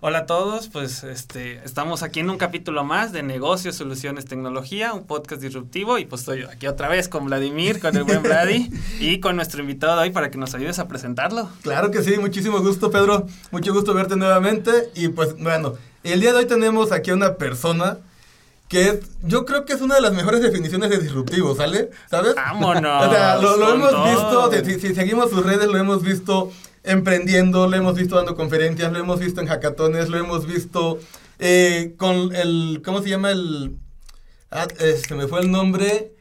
Hola a todos, pues este estamos aquí en un capítulo más de Negocios, Soluciones, Tecnología, un podcast disruptivo y pues estoy aquí otra vez con Vladimir, con el buen Vladi y con nuestro invitado de hoy para que nos ayudes a presentarlo. Claro que sí, muchísimo gusto Pedro, mucho gusto verte nuevamente y pues bueno, el día de hoy tenemos aquí a una persona que es, yo creo que es una de las mejores definiciones de disruptivo, ¿sale? ¿Sabes? Vámonos. o sea, lo, hemos todo. visto, si, si seguimos sus redes, lo hemos visto emprendiendo, lo hemos visto dando conferencias, lo hemos visto en hackatones, lo hemos visto eh, con el, ¿cómo se llama el? Ah, eh, se me fue el nombre.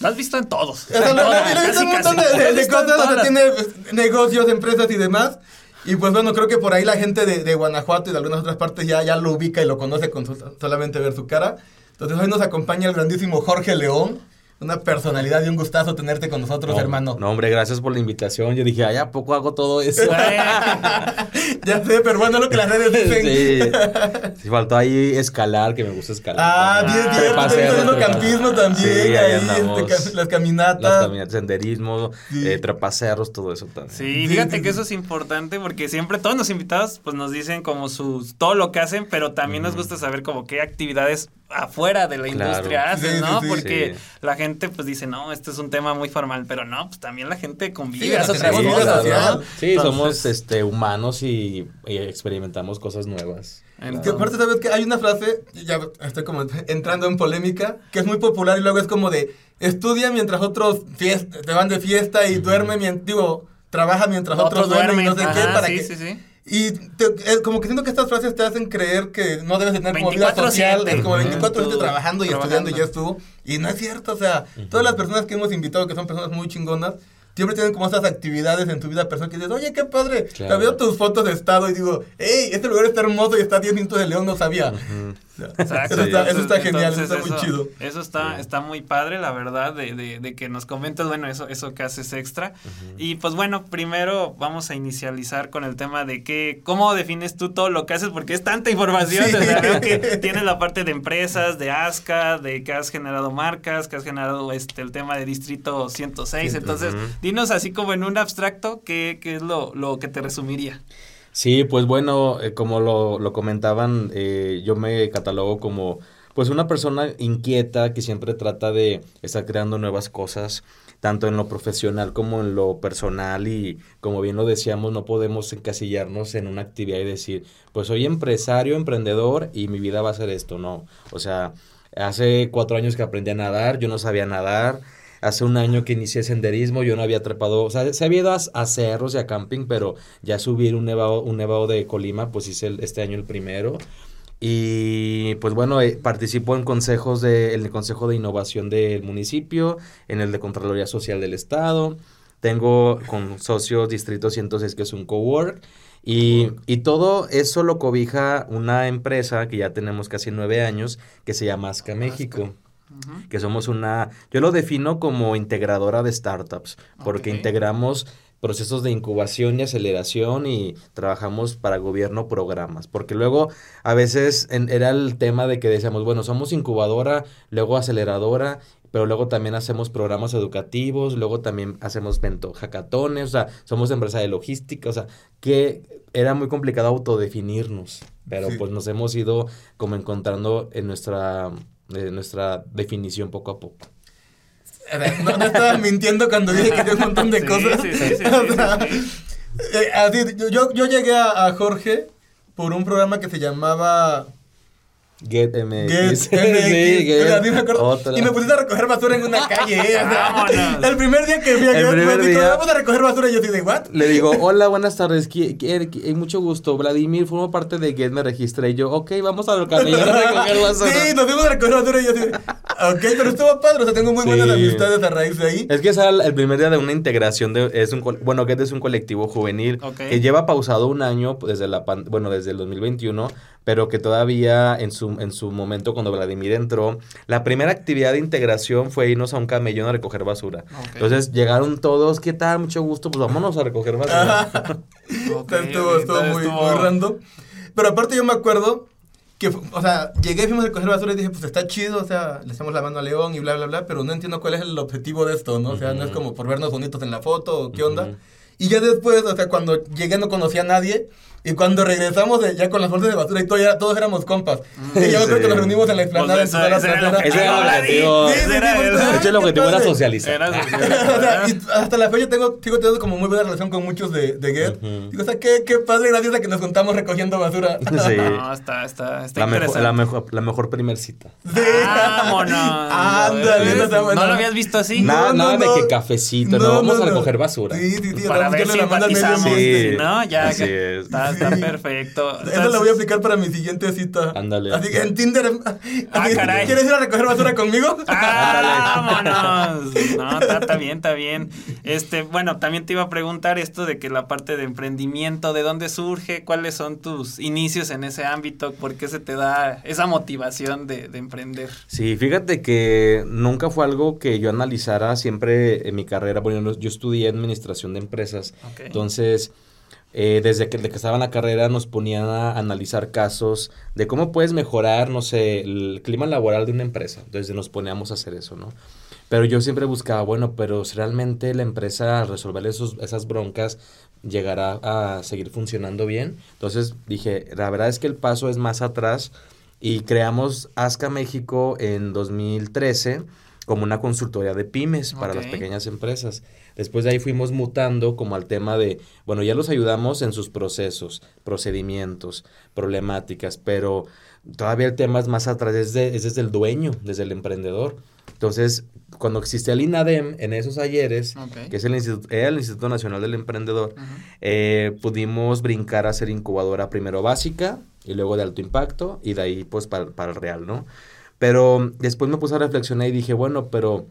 Lo has visto en todos. O sea, lo- lo- lo he visto Casi, un montón casi. de, en cosas, o sea, todas. tiene pues, negocios, empresas y demás. Y pues bueno, creo que por ahí la gente de, de Guanajuato y de algunas otras partes ya, ya lo ubica y lo conoce con su- solamente ver su cara. Entonces hoy nos acompaña el grandísimo Jorge León. Una personalidad y un gustazo tenerte con nosotros, No, hermano. No, hombre, gracias por la invitación. Yo dije, ay, ¿a poco hago todo eso? ya sé, pero bueno, lo que las redes dicen. sí. Sí, faltó ahí escalar, que me gusta escalar. Ah, bien, bien, trepa- campismo también, Sí, ahí ahí, andamos. este, las caminatas. Las caminatas, senderismo, Sí. eh, trepacerros, todo eso también. Sí, fíjate sí, que sí. eso es importante porque siempre todos los invitados pues nos dicen como sus todo lo que hacen, pero también nos gusta saber como qué actividades afuera de la Claro. industria hacen, Sí, ¿no? sí. Porque Sí. la gente pues dice, "No, este es un tema muy formal", pero no, pues también la gente convive, tenemos cosas, vida ¿no? social. Sí, Entonces, somos este, humanos y, y experimentamos cosas nuevas. Que aparte, ¿sabes que Hay una frase, ya estoy como entrando en polémica, que es muy popular y luego es como de, estudia mientras otros te van de fiesta y duerme, mien- digo, trabaja mientras otros, duermen, y no sé qué, Ajá, para sí, que... Y te- es como que siento que estas frases te hacen creer que no debes de tener como vida 24/7. social, es como Ujú. 24 Tú trabajando y estudiando y ya trabajando. estuvo. Y no es cierto, o sea, todas las personas que hemos invitado, que son personas muy chingonas, siempre tienen como esas actividades en tu vida personal que dices, oye, qué padre, Claro. veo tus fotos de estado y digo, hey, este lugar está hermoso y está a 10 minutos de León, no sabía. O sea, Exacto. Eso, está, eso está Entonces, genial, eso está muy chido. Eso está, está muy padre, la verdad, de, de, de que nos comentes, bueno, eso, eso que haces extra. Y pues bueno, primero vamos a inicializar con el tema de que, ¿cómo defines tú todo lo que haces? Porque es tanta información, Sí. o sea, veo que tienes la parte de empresas, de ASCA, de que has generado marcas, que has generado este el tema de Distrito 106. Sí, Entonces, dinos así como en un abstracto, ¿qué, qué es lo, lo que te resumiría? Sí, pues bueno, eh, como lo, lo comentaban, eh, yo me catalogo como pues una persona inquieta que siempre trata de estar creando nuevas cosas, tanto en lo profesional como en lo personal y como bien lo decíamos, no podemos encasillarnos en una actividad y decir, pues soy empresario, emprendedor y mi vida va a ser esto, no. O sea, hace cuatro años que aprendí a nadar, yo no sabía nadar. Hace un año que inicié senderismo, yo no había trepado, o sea, se había ido a, a cerros y a camping, pero ya subir un nevado, un nevado de Colima, pues hice el- este año el primero. Y pues bueno, eh, participo en consejos de, en el Consejo de Innovación del municipio, en el de Contraloría Social del Estado. Tengo con socios Distrito 106, que es un cowork. Y, y todo eso lo cobija una empresa que ya tenemos casi nueve años, que se llama Asca México Que somos una, yo lo defino como integradora de startups, porque integramos procesos de incubación y aceleración y trabajamos para gobierno programas, porque luego a veces en- era el tema de que decíamos, bueno, somos incubadora, luego aceleradora, pero luego también hacemos programas educativos, luego también hacemos vento hackatones, o sea, somos empresa de logística, o sea, que era muy complicado autodefinirnos, pero Sí. pues nos hemos ido como encontrando en nuestra, en nuestra definición poco a poco. A ver, No, no estaba mintiendo cuando dije que había un montón de Sí, cosas. sí, sí, sí, O sí, sea, sí. eh, así, yo- yo, yo llegué a, a Jorge por un programa que se llamaba Get MX. Get MX. Sí, Get. O sea, sí me acuerdo. Otra. Y me pusiste a recoger basura en una calle. eh, o sea, Vámonos. el primer día que fui a El me dijo, vamos a recoger basura. Y yo de, ¿what? Le digo, hola, buenas tardes, qui- qui- qui- mucho gusto, Vladimir, formo parte de Get, me registré, y yo, ok, vamos a lo camellón a recoger basura. Sí, nos fuimos a recoger basura y yo de, ok, pero estuvo padre. O sea, tengo muy Sí. buenas amistades a raíz de ahí. Es que es el, el primer día de una integración de es un bueno Get es un colectivo juvenil Ok. que lleva pausado un año pues, desde la bueno desde el 2021 pero que todavía en su en su momento cuando Vladimir entró la primera actividad de integración fue irnos a un camellón a recoger basura Ok. entonces llegaron todos qué tal mucho gusto pues vámonos a recoger basura Ajá. Ok, O sea, estuvo, estuvo muy, estuvo- muy random. Pero aparte yo me acuerdo que, o sea, llegué, fuimos a recoger basura y dije, pues está chido, o sea, le echamos la mano a León y bla, bla, bla, pero no entiendo cuál es el objetivo de esto, ¿no? O sea, no es como por vernos bonitos en la foto o qué onda. Ujú. Y ya después, o sea, cuando llegué no conocía a nadie Y cuando regresamos de- ya con las bolsas de basura y todo, ya todos éramos compas. y yo creo sí. que nos reunimos en la explanada Pues en la ese era el trasera. Ese era el Vladi. objetivo. Ese Sí, De hecho, el ¿Qué objetivo era socializar. Era o sea, y hasta la fecha tengo, sigo teniendo como muy buena relación con muchos de, de Get. Ujú. Digo, o sea, qué, qué padre, gracias a que nos juntamos recogiendo basura. Sí. No, está, está, está La mejor, interesante. la, mejor, la mejor primer cita. Sí. Vámonos. Ándale, está bueno. ¿No lo habías visto así? No, nada no, nada no. de que cafecito, no, vamos a recoger basura. Sí, sí, sí. Para ver simpatizamos, ambiente. Sí. ¿no? Ya, Así que es. Está, está perfecto. Eso lo voy a aplicar para mi siguiente cita. Ándale. Así que en Tinder. Ah, así, caray. ¿Quieres ir a recoger basura conmigo? ¡Ah, vámonos! No, está, está bien, está bien. Este, bueno, también te iba a preguntar esto de que la parte de emprendimiento, ¿de dónde surge? ¿Cuáles son tus inicios en ese ámbito? ¿Por qué se te da esa motivación de, de emprender? Sí, fíjate que nunca fue algo que yo analizara siempre en mi carrera. Bueno, yo estudié administración de empresas. Ok. Entonces, eh, desde que, desde que estaba en la carrera nos ponían a analizar casos de cómo puedes mejorar, no sé, el clima laboral de una empresa. Entonces nos poníamos a hacer eso, ¿no? Pero yo siempre buscaba, bueno, pero si realmente la empresa al resolver esos, esas broncas llegará a seguir funcionando bien. Entonces dije, la verdad es que el paso es más atrás y creamos Asca México en 2013 como una consultoría de pymes para las pequeñas empresas. Después de ahí fuimos mutando como al tema de, bueno, ya los ayudamos en sus procesos, procedimientos, problemáticas, pero todavía el tema es más atrás, es, de- es desde el dueño, desde el emprendedor. Entonces, cuando existía el INADEM en esos ayeres, que es el Instituto, era el Instituto Nacional del Emprendedor, eh, pudimos brincar a ser incubadora primero básica y luego de alto impacto y de ahí pues para, para el real, ¿no? Pero después me puse a reflexionar y dije, bueno, pero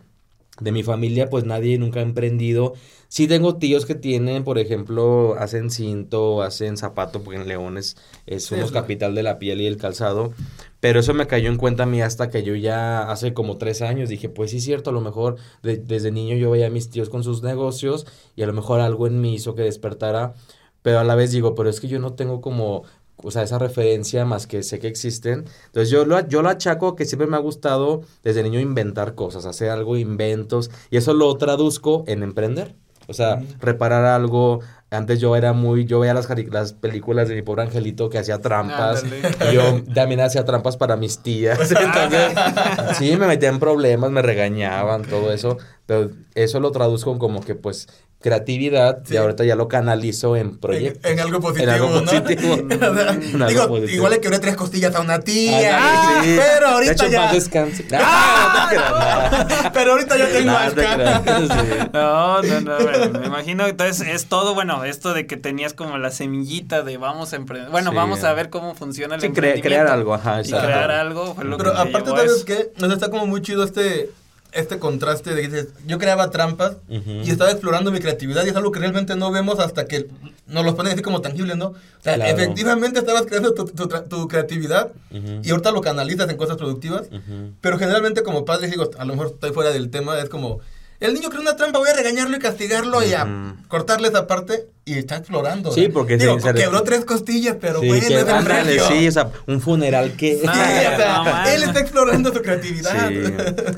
de mi familia pues nadie nunca ha emprendido. Sí tengo tíos que tienen, por ejemplo, hacen cinto, hacen zapato, porque en León es, es Sí, unos capital de la piel y el calzado. Pero eso me cayó en cuenta a mí hasta que yo ya hace como tres años dije, pues sí es cierto, a lo mejor de- desde niño yo veía a mis tíos con sus negocios y a lo mejor algo en mí hizo que despertara, pero a la vez digo, pero es que yo no tengo como, o sea, esa referencia más que sé que existen. Entonces yo lo, yo lo achaco que siempre me ha gustado desde niño inventar cosas, hacer algo, inventos, y eso lo traduzco en emprender. O sea, Mm. reparar algo. Antes yo era muy, yo veía las, las películas de mi pobre angelito que hacía trampas. Y yo también hacía trampas para mis tías. Entonces, sí, me metía en problemas, me regañaban, todo eso. Pero eso lo traduzco como que, pues, creatividad. Sí. Y ahorita ya lo canalizo en En, proyectos. en algo positivo, En algo ¿no? positivo. O sea, En algo digo, positivo. igual le quebré tres costillas a una tía. Ah, sí. Pero De ahorita hecho, ya. paz descanse. Ah, no no. pero ahorita yo tengo No, sí. No, no, no, bueno, me imagino, entonces es todo, bueno, esto de que tenías como la semillita de vamos a emprender, bueno, Sí. vamos a ver cómo funciona el Sí, cre- emprendimiento. crear algo, ajá, Y crear algo fue lo Pero que te aparte, ¿sabes qué? Sea, está como muy chido este, este contraste de que dices, yo creaba trampas y estaba explorando mi creatividad y es algo que realmente no vemos hasta que nos los ponen así como tangible, ¿no? O sea, Claro. efectivamente estabas creando tu, tu tu creatividad y ahorita lo canalizas en cosas productivas. Ujú. Pero generalmente como padres, digo, a lo mejor estoy fuera del tema, es como, el niño creó una trampa, voy a regañarlo y castigarlo y a cortarle esa parte y está explorando. Sí, porque Digo, se- se- quebró tres costillas, pero Sí, bueno, que- es ándale, sí, o sea, un funeral que... Sí, o sea, No, man. él está explorando su creatividad. Sí.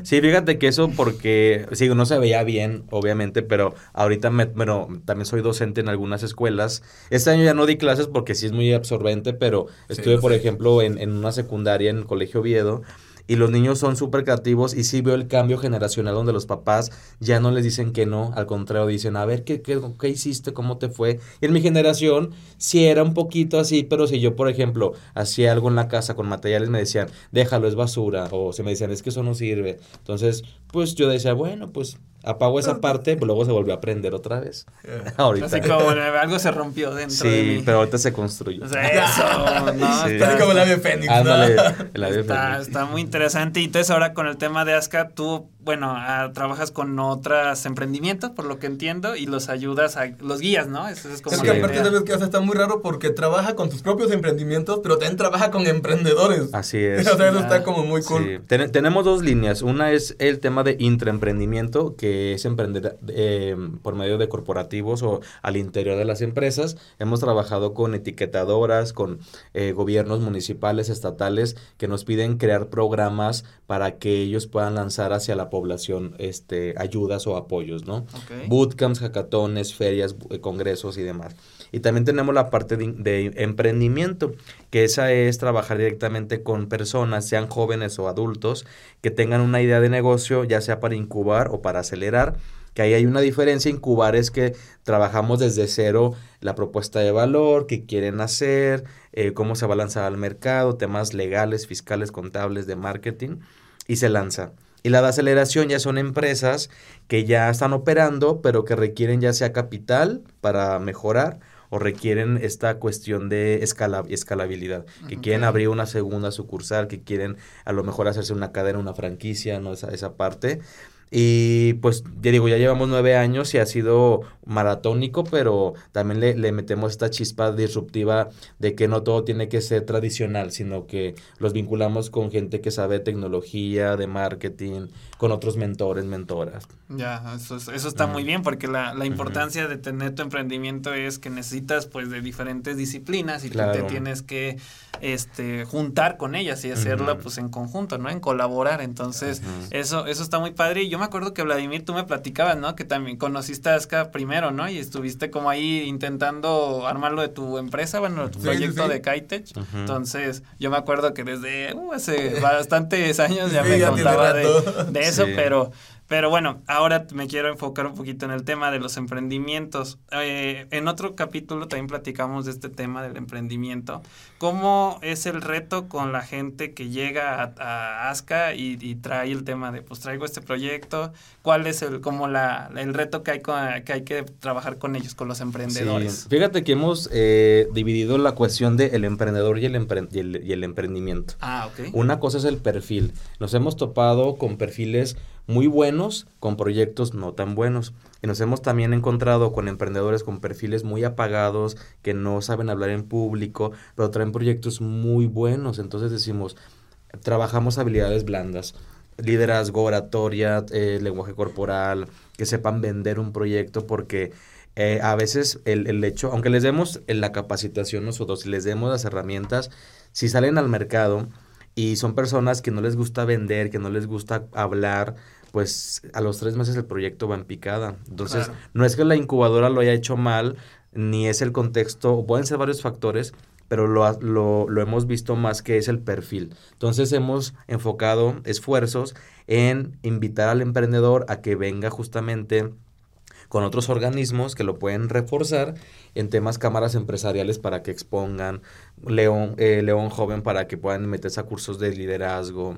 Sí, fíjate que eso porque, sí, no se veía bien, obviamente, pero ahorita, me, bueno, también soy docente en algunas escuelas. Este año ya no di clases porque sí es muy absorbente, pero estuve, por sé. ejemplo, en, en una secundaria en el Colegio Oviedo. Y los niños son súper creativos y sí veo el cambio generacional donde los papás ya no les dicen que no, al contrario, dicen, a ver, ¿qué, qué, qué hiciste? ¿Cómo te fue? Y en mi generación sí era un poquito así, pero si yo, por ejemplo, hacía algo en la casa con materiales, me decían, déjalo, es basura, o se me decían, es que eso no sirve. Entonces, pues yo decía, bueno, pues apago esa parte, pero luego se volvió a aprender otra vez. Ahorita. Así como algo se rompió dentro de Sí, mí. pero ahorita se construyó. O sea, eso, ¿no? Sí. Está- Así como el ave fénix, ¿no? Ándale, el ave Está, fénix. está muy interesante. Y entonces ahora con el tema de Aska, tú, bueno, ah, trabajas con otros emprendimientos, por lo que entiendo, y los ayudas, a, los guías, ¿no? Eso es como Es que aparte sabes que sea, está muy raro porque trabaja con sus propios emprendimientos, pero también trabaja con emprendedores. Así es. O sea, eso está como muy cool. Sí. Ten- tenemos dos líneas. Una es el tema de intraemprendimiento, que es emprender eh, por medio de corporativos o al interior de las empresas. Hemos trabajado con etiquetadoras, con eh, gobiernos municipales, estatales, que nos piden crear programas para que ellos puedan lanzar hacia la población este, ayudas o apoyos, ¿no? Ok. Bootcamps, hackatones, ferias, eh, congresos y demás. Y también tenemos la parte de, de emprendimiento, que esa es trabajar directamente con personas, sean jóvenes o adultos, que tengan una idea de negocio, ya sea para incubar o para acelerar. Que ahí hay una diferencia. Incubar es que trabajamos desde cero la propuesta de valor, qué quieren hacer, eh, cómo se va a lanzar al mercado, temas legales, fiscales, contables, de marketing, y se lanza. Y la de aceleración ya son empresas que ya están operando, pero que requieren ya sea capital para mejorar o requieren esta cuestión de escala, escalabilidad, que quieren abrir una segunda sucursal, que quieren a lo mejor hacerse una cadena, una franquicia, ¿no? Esa, esa parte. Y pues ya digo, ya llevamos nueve años y ha sido maratónico, pero también le, le metemos esta chispa disruptiva de que no todo tiene que ser tradicional, sino que los vinculamos con gente que sabe tecnología, de marketing, con otros mentores, mentoras. Ya, eso, es- eso está muy bien porque la, la importancia de tener tu emprendimiento es que necesitas pues de diferentes disciplinas y tú te Claro. tienes que este juntar con ellas y hacerla pues en conjunto, ¿no? En colaborar. Entonces, eso eso está muy padre y yo me acuerdo que Vladimir tú me platicabas, ¿no? Que también conociste a Aska primero, ¿no? Y estuviste como ahí intentando armar lo de tu empresa, bueno, tu Sí, proyecto sí, sí. de Kitech. Entonces, yo me acuerdo que desde uh, hace bastantes años ya Sí, me contaba de, eso, Sí. pero pero bueno, ahora me quiero enfocar un poquito en el tema de los emprendimientos. Eh, en otro capítulo también platicamos de este tema del emprendimiento. ¿Cómo es el reto con la gente que llega a, a ASCA y, y trae el tema de, pues traigo este proyecto? ¿Cuál es el, como la, el reto que hay, con- que hay que trabajar con ellos, con los emprendedores? Sí, Fíjate que hemos eh, dividido la cuestión del emprendedor y el, empre- y el- y el emprendimiento. Ah, ok. Una cosa es el perfil. Nos hemos topado con perfiles muy buenos, con proyectos no tan buenos. Y nos hemos también encontrado con emprendedores con perfiles muy apagados, que no saben hablar en público, pero traen proyectos muy buenos. Entonces decimos, trabajamos habilidades blandas. Liderazgo, oratoria, eh, lenguaje corporal, que sepan vender un proyecto porque eh, a veces el, el hecho, aunque les demos la capacitación nosotros, les demos las herramientas, si salen al mercado y son personas que no les gusta vender, que no les gusta hablar, pues a los tres meses el proyecto va en picada. Entonces, Claro. no es que la incubadora lo haya hecho mal, ni es el contexto, pueden ser varios factores, pero lo, lo, lo hemos visto más que es el perfil. Entonces hemos enfocado esfuerzos en invitar al emprendedor a que venga justamente con otros organismos que lo pueden reforzar en temas cámaras empresariales para que expongan, León, eh, León Joven para que puedan meterse a cursos de liderazgo.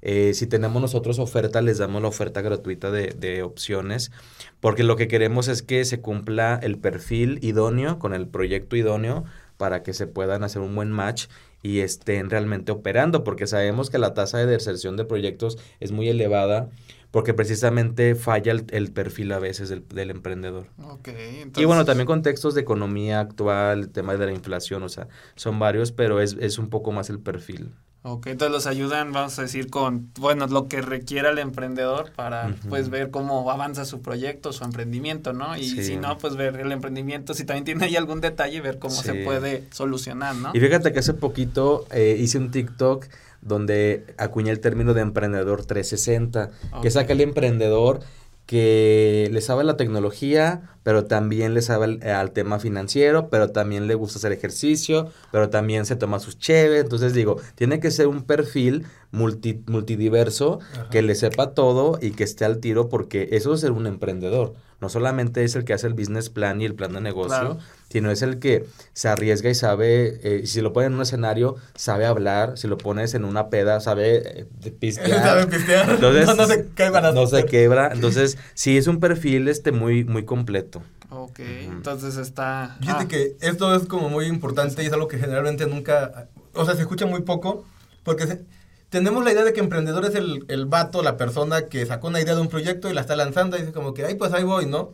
Eh, si tenemos nosotros oferta, les damos la oferta gratuita de, de opciones, porque lo que queremos es que se cumpla el perfil idóneo con el proyecto idóneo para que se puedan hacer un buen match y estén realmente operando, porque sabemos que la tasa de deserción de proyectos es muy elevada, porque precisamente falla el, el perfil a veces del, del emprendedor. Ok, Y bueno, también contextos de economía actual, el tema de la inflación, o sea, son varios, pero es, es un poco más el perfil. Ok, entonces los ayudan, vamos a decir, con, bueno, lo que requiera el emprendedor para, pues, ver cómo avanza su proyecto, su emprendimiento, ¿no? Y Sí. si no, pues, ver el emprendimiento, si también tiene ahí algún detalle, ver cómo se puede solucionar, ¿no? Y fíjate que hace poquito eh, hice un TikTok donde acuñé el término de emprendedor 360, que es Ok. aquel emprendedor que le sabe la tecnología, pero también le sabe al, al tema financiero, pero también le gusta hacer ejercicio, pero también se toma sus cheves. Entonces digo, tiene que ser un perfil multi, multidiverso Ajá. que le sepa todo y que esté al tiro, porque eso es ser un emprendedor. No solamente es el que hace el business plan y el plan de negocio, Claro. sino es el que se arriesga y sabe, eh, si lo pones en un escenario, sabe hablar, si lo pones en una peda, sabe eh, de pistear. Sabe pistear. Entonces, no, no se barato. No se quebra. Entonces, sí, es un perfil este muy, muy completo. Ok, entonces está... Fíjate ah, que esto es como muy importante y es algo que generalmente nunca, o sea, se escucha muy poco, porque se- tenemos la idea de que emprendedor es el, el vato, la persona que sacó una idea de un proyecto y la está lanzando y dice como que, ay, pues ahí voy, ¿no?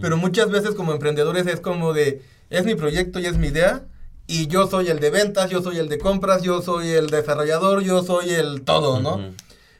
Pero muchas veces como emprendedores es como de, es mi proyecto y es mi idea y yo soy el de ventas, yo soy el de compras, yo soy el desarrollador, yo soy el todo, ¿no? Ujú.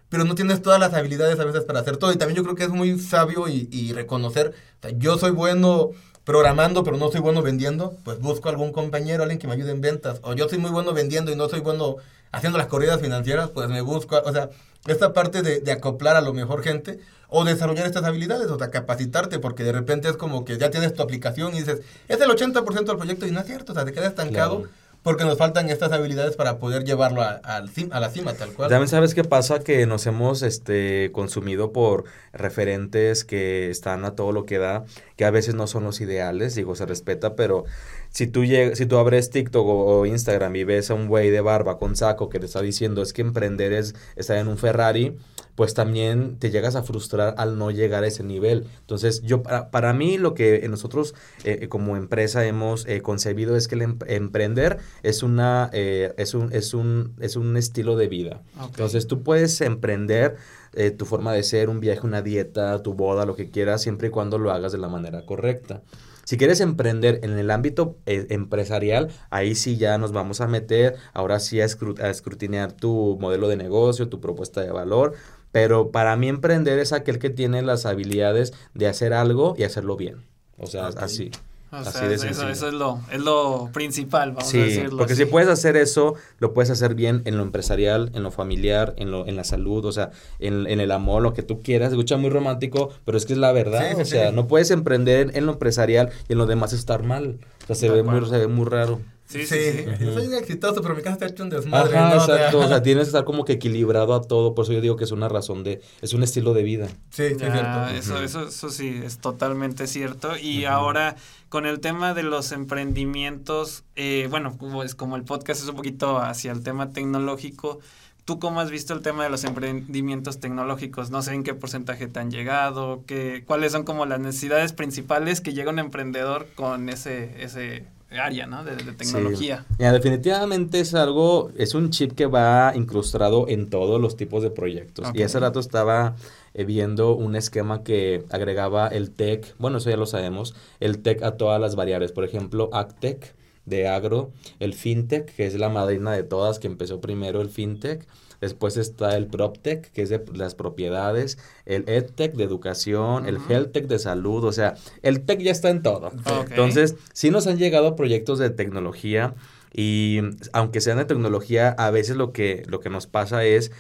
pero no tienes todas las habilidades a veces para hacer todo. Y también yo creo que es muy sabio y, y reconocer, o sea, yo soy bueno programando, pero no soy bueno vendiendo, pues busco algún compañero, alguien que me ayude en ventas. O yo soy muy bueno vendiendo y no soy bueno haciendo las corridas financieras, pues me busco, o sea, esta parte de, de acoplar a lo mejor gente o desarrollar estas habilidades, o sea, capacitarte, porque de repente es como que ya tienes tu aplicación y dices, es el 80% del proyecto y no es cierto, o sea, te quedas estancado. Porque nos faltan estas habilidades para poder llevarlo a, la cima, tal cual. También sabes qué pasa que nos hemos este consumido por referentes que están a todo lo que da, que a veces no son los ideales, digo, se respeta, pero si tú lleg- si tú abres TikTok o, o Instagram y ves a un güey de barba con saco que te está diciendo es que emprender es estar en un Ferrari, pues también te llegas a frustrar al no llegar a ese nivel. Entonces, yo para, para mí lo que nosotros eh, como empresa hemos eh, concebido es que el em- emprender es una eh, es un es un es un estilo de vida. Entonces, tú puedes emprender eh, tu forma de ser, un viaje, una dieta, tu boda, lo que quieras, siempre y cuando lo hagas de la manera correcta. Si quieres emprender en el ámbito eh, empresarial, ahí sí ya nos vamos a meter, ahora sí a, escru- a escrutinear tu modelo de negocio, tu propuesta de valor. Pero para mí emprender es aquel que tiene las habilidades de hacer algo y hacerlo bien. O sea, así. O Así sea, de eso, sencillo. eso es lo, es lo principal, vamos a decirlo porque así. si puedes hacer eso, lo puedes hacer bien en lo empresarial, en lo familiar, en, lo, en la salud, o sea, en, en el amor, lo que tú quieras. Escucha muy romántico, pero es que es la verdad. Sí, sí, o sea, no puedes emprender en, lo empresarial y en lo demás estar mal. O sea, se De ve, muy, se ve muy raro. Sí, sí, sí. Yo soy un exitoso, pero mi casa está hecho un desmadre. Exacto. O sea, tienes que estar como que equilibrado a todo. Por eso yo digo que es una razón de... Es un estilo de vida. Sí, sí, es Ya, cierto. eso, eso, eso sí, es totalmente cierto. Y ahora, con el tema de los emprendimientos, eh, bueno, como es como el podcast es un poquito hacia el tema tecnológico, ¿tú cómo has visto el tema de los emprendimientos tecnológicos? No sé en qué porcentaje te han llegado, qué, cuáles son como las necesidades principales que llega un emprendedor con ese, ese área, ¿no? De, de tecnología. Sí. Mira, definitivamente es algo, es un chip que va incrustado en todos los tipos de proyectos. Y hace rato estaba eh, viendo un esquema que agregaba el tech, bueno, eso ya lo sabemos, el tech a todas las variables. Por ejemplo, AgTech de agro, el FinTech, que es la madrina de todas, que empezó primero el FinTech. Después está el PropTech, que es de las propiedades, el EdTech de educación, el. HealthTech de salud, o sea, el tech ya está en todo. Entonces, sí nos han llegado proyectos de tecnología y aunque sean de tecnología, a veces lo que, lo que nos pasa es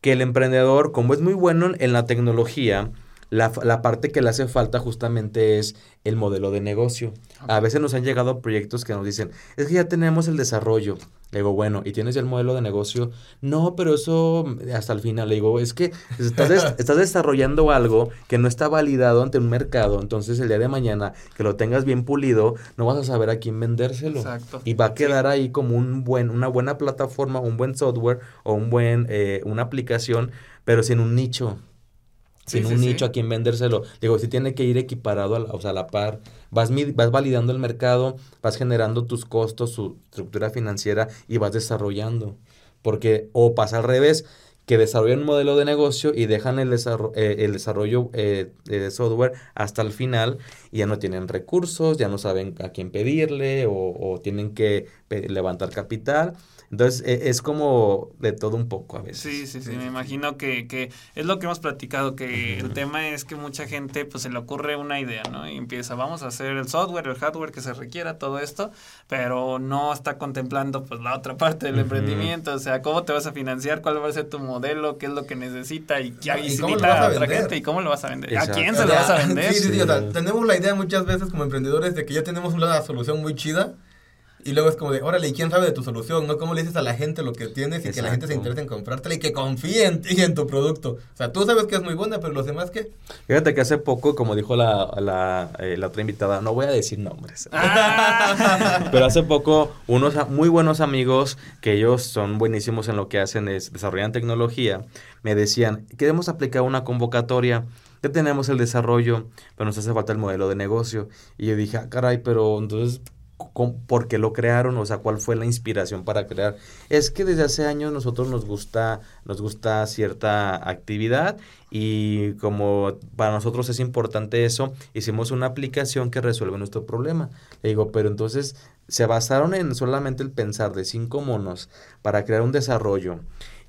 que el emprendedor, como es muy bueno en la tecnología, la, la parte que le hace falta justamente es el modelo de negocio. A veces nos han llegado proyectos que nos dicen, es que ya tenemos el desarrollo. Le digo, bueno, ¿y tienes ya el modelo de negocio? No, pero eso mm, hasta el final. Le digo, es que estás, des- estás desarrollando algo que no está validado ante un mercado. Entonces, el día de mañana que lo tengas bien pulido, no vas a saber a quién vendérselo. Exacto. Y va a quedar ahí como un buen, una buena plataforma, un buen software o un buen, eh, una aplicación, pero sin un nicho. Sí, Sin sí, un sí. nicho a quien vendérselo. Digo, si tiene que ir equiparado, a la, o sea, a la par. Vas, vas validando el mercado, vas generando tus costos, su estructura financiera y vas desarrollando. Porque, o pasa al revés, que desarrollan un modelo de negocio y dejan el, desarro- eh, el desarrollo eh, de software hasta el final y ya no tienen recursos, ya no saben a quién pedirle o, o tienen que levantar capital. Entonces, e- es como de todo un poco a veces. Sí, sí, sí, Sí, me imagino que, que es lo que hemos platicado, que el tema es que mucha gente pues se le ocurre una idea, ¿no? Y empieza, vamos a hacer el software, el hardware que se requiera, todo esto, pero no está contemplando pues la otra parte del emprendimiento, o sea, cómo te vas a financiar, cuál va a ser tu modelo, qué es lo que necesita y, ya, y, ¿Y si cómo lo necesita vas a a otra vender? gente y cómo lo vas a vender. Exacto. ¿A quién O se lo vas a vender? Sí, sí, sí, o sea, Sí. tenemos la idea muchas veces como emprendedores de que ya tenemos una solución muy chida y luego es como de, órale, ¿y quién sabe de tu solución? ¿No? ¿Cómo le dices a la gente lo que tienes y que la gente se interese en comprártela y que confíe en ti y en tu producto? O sea, tú sabes que es muy buena, pero los demás, ¿qué? Fíjate que hace poco, como dijo la, la, eh, la otra invitada, no voy a decir nombres. Ah. Pero hace poco, unos muy buenos amigos, que ellos son buenísimos en lo que hacen, es desarrollan tecnología, me decían, queremos aplicar una convocatoria, ya tenemos el desarrollo, pero nos hace falta el modelo de negocio. Y yo dije, ah, caray, pero entonces, ¿cómo- ¿por qué lo crearon? O sea, ¿cuál fue la inspiración para crear? Es que desde hace años nosotros nos gusta, nos gusta cierta actividad y como para nosotros es importante eso, hicimos una aplicación que resuelve nuestro problema. Le digo, pero entonces se basaron en solamente el pensar de cinco monos para crear un desarrollo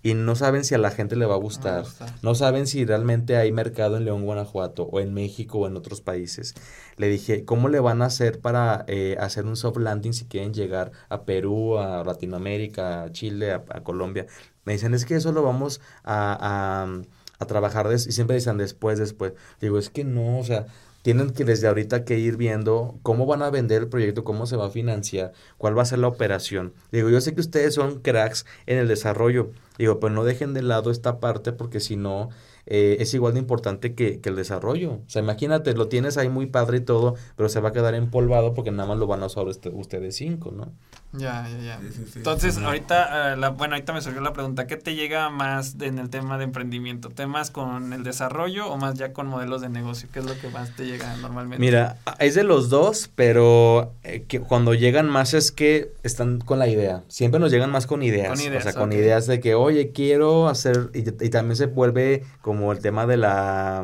y no saben si a la gente le va a gustar, no saben si realmente hay mercado en León, Guanajuato, o en México, o en otros países. Le dije, ¿cómo le van a hacer para eh, hacer un soft landing si quieren llegar a Perú, a Latinoamérica, a Chile, a, a Colombia? Me dicen, es que eso lo vamos a, a, a trabajar, des-", y siempre dicen después, después. Digo, es que no, o sea, tienen que desde ahorita que ir viendo cómo van a vender el proyecto, cómo se va a financiar, cuál va a ser la operación. Digo, yo sé que ustedes son cracks en el desarrollo, digo, pero no dejen de lado esta parte porque si no, eh, es igual de importante que, que el desarrollo. O sea, imagínate, lo tienes ahí muy padre y todo, pero se va a quedar empolvado porque nada más lo van a usar ustedes cinco, ¿no? Ya, ya, ya. Sí, sí, sí. Entonces, ahorita, eh, la, bueno, ahorita me surgió la pregunta, ¿qué te llega más de- en el tema de emprendimiento? ¿Temas con el desarrollo o más ya con modelos de negocio? ¿Qué es lo que más te llega normalmente? Mira, es de los dos, pero eh, que cuando llegan más es que están con la idea. Siempre nos llegan más con ideas. Con ideas, o sea, con ideas de que, oye, quiero hacer. Y, y también se vuelve como el tema de la.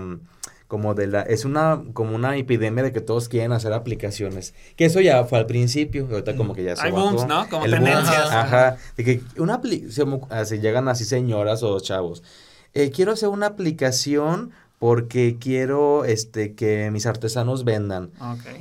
Como de la. Es una. Como una epidemia de que todos quieren hacer aplicaciones. Que eso ya fue al principio. Ahorita como que ya se Hay bajó. booms, ¿no? Como El boom, tendencias. Ajá. De que una aplicación. Así llegan así señoras o chavos. eh, quiero hacer una aplicación porque quiero este que mis artesanos vendan.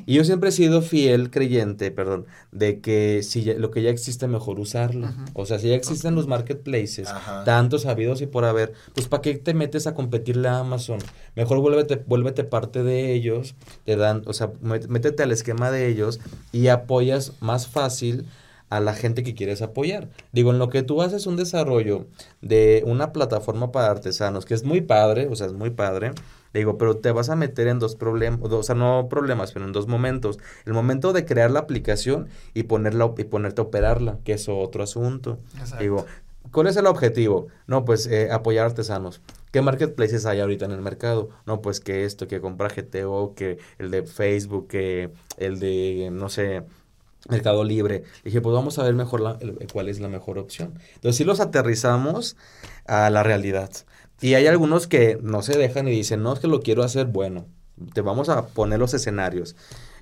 Y yo siempre he sido fiel creyente, perdón, de que si ya- lo que ya existe mejor usarlo. O sea, si ya existen los marketplaces, Ajá. tantos habidos y por haber, pues ¿para qué te metes a competirle a Amazon? Mejor vuélvete, vuélvete parte de ellos, te dan, o sea, métete al esquema de ellos y apoyas más fácil a la gente que quieres apoyar. Digo, en lo que tú haces un desarrollo de una plataforma para artesanos, que es muy padre, o sea, es muy padre, digo, pero te vas a meter en dos problemas, o sea, no problemas, pero en dos momentos. El momento de crear la aplicación y ponerla y ponerte a operarla, que es otro asunto. Exacto. Digo, ¿cuál es el objetivo? No, pues eh, apoyar artesanos. ¿Qué marketplaces hay ahorita en el mercado? No, pues que esto, que compra GTO, que el de Facebook, que el de, no sé, Mercado Libre. Dije, pues vamos a ver mejor la- cuál es la mejor opción. Entonces sí los aterrizamos a la realidad. Y hay algunos que no se dejan y dicen, no, es que lo quiero hacer bueno. Te vamos a poner los escenarios.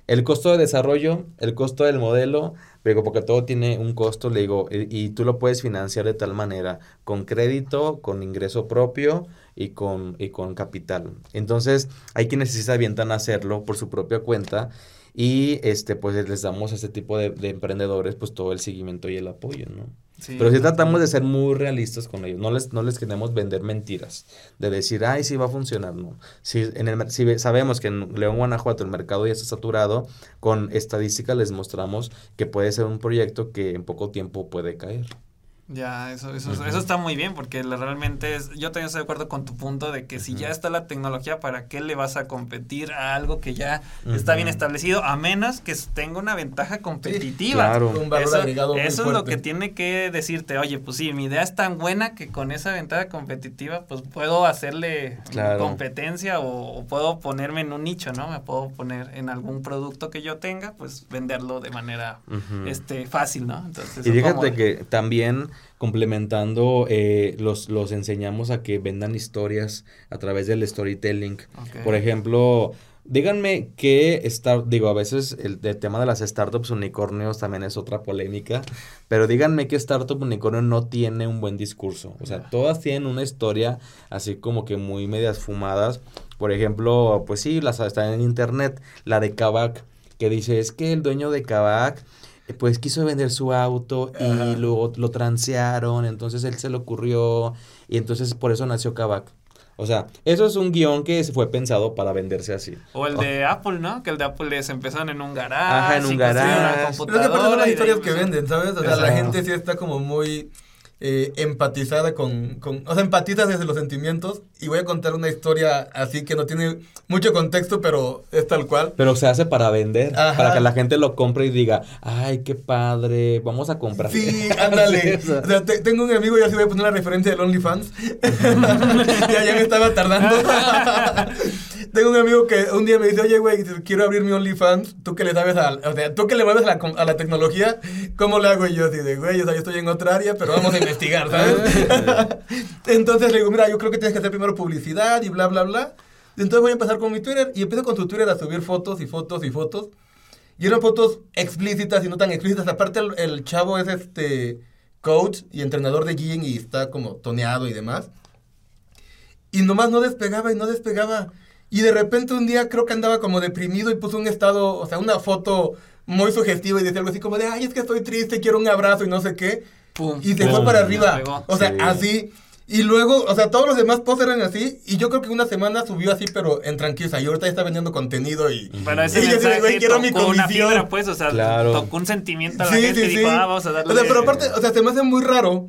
El costo de desarrollo, el costo del modelo, digo, porque todo tiene un costo, le digo, y, y tú lo puedes financiar de tal manera, con crédito, con ingreso propio y con, y con capital. Entonces, hay quienes sí se avientan a hacerlo por su propia cuenta y este pues les damos a este tipo de, de emprendedores pues todo el seguimiento y el apoyo, ¿no? Sí. Pero sí tratamos de ser muy realistas con ellos. No les, no les queremos vender mentiras. De decir, ay, sí va a funcionar. No. Si, en el, si sabemos que en León, Guanajuato, el mercado ya está saturado, con estadística les mostramos que puede ser un proyecto que en poco tiempo puede caer. Ya, eso, eso, eso está muy bien, porque realmente es, yo también estoy de acuerdo con tu punto de que si ya está la tecnología, ¿para qué le vas a competir a algo que ya está bien establecido? A menos que tenga una ventaja competitiva. claro. Un valor Eso, agregado muy eso es lo que tiene que decirte, oye, pues sí, mi idea es tan buena que con esa ventaja competitiva, pues puedo hacerle Claro. competencia o, o puedo ponerme en un nicho, ¿no? Me puedo poner en algún producto que yo tenga, pues venderlo de manera este fácil, ¿no? Entonces, Y fíjate como- que también complementando, eh, los, los enseñamos a que vendan historias a través del storytelling. Por ejemplo, díganme qué start, digo, a veces el, el tema de las startups unicornios también es otra polémica, pero díganme qué startup unicornio no tiene un buen discurso. O sea, todas tienen una historia así como que muy medias fumadas. Por ejemplo, pues sí, las están en internet, la de Kavak, que dice, es que el dueño de Kavak pues quiso vender su auto y Ajá. luego lo transearon, entonces él se le ocurrió y entonces por eso nació Kavak. O sea, eso es un guion que se fue pensado para venderse así. O el de Apple, ¿no? Que el de Apple es empezaron en un garage. Ajá, en un. Pero es que eso son las historias que pues, venden, ¿sabes? O sea, la gente sí está como muy eh, empatizada con, con... O sea, empatiza desde los sentimientos. Y voy a contar una historia así que no tiene mucho contexto, pero es tal cual. Pero se hace para vender, Ajá. para que la gente lo compre y diga, ay, qué padre, vamos a comprar. Sí, ándale. Sí, o sea. Te- tengo un amigo, ya sí voy a poner la referencia del OnlyFans. ya, ya me estaba tardando. tengo un amigo que un día me dice, oye, güey, quiero abrir mi OnlyFans. Tú que le sabes a, o sea, tú que le mueves a la, a la tecnología, ¿cómo le hago Y yo? Así de, güey, o sea, yo estoy en otra área, pero vamos a investigar, ¿sabes? Entonces le digo, mira, yo creo que tienes que hacer primero publicidad y bla, bla, bla. Entonces voy a empezar con mi Twitter y empiezo con su Twitter a subir fotos y fotos y fotos. Y eran fotos explícitas y no tan explícitas. Aparte, el, el chavo es este coach y entrenador de Guillén y está como toneado y demás. Y nomás no despegaba y no despegaba. Y de repente un día creo que andaba como deprimido y puso un estado, o sea, una foto muy sugestiva y decía algo así como de, ay, es que estoy triste, quiero un abrazo y no sé qué. Pum. Y se Pum. fue para arriba. O sea, Sí. así. Y luego, o sea, todos los demás posts eran así. Y yo creo que una semana subió así, pero en tranquiliza. Y ahorita ya está vendiendo contenido y... Pero ese Y yo quiero mi tocó una comisión. fibra, pues, o sea, Claro. tocó un sentimiento a la Sí, gente sí, y dijo, sí. ah, vamos a darle... O sea, pero aparte, o sea, se me hace muy raro.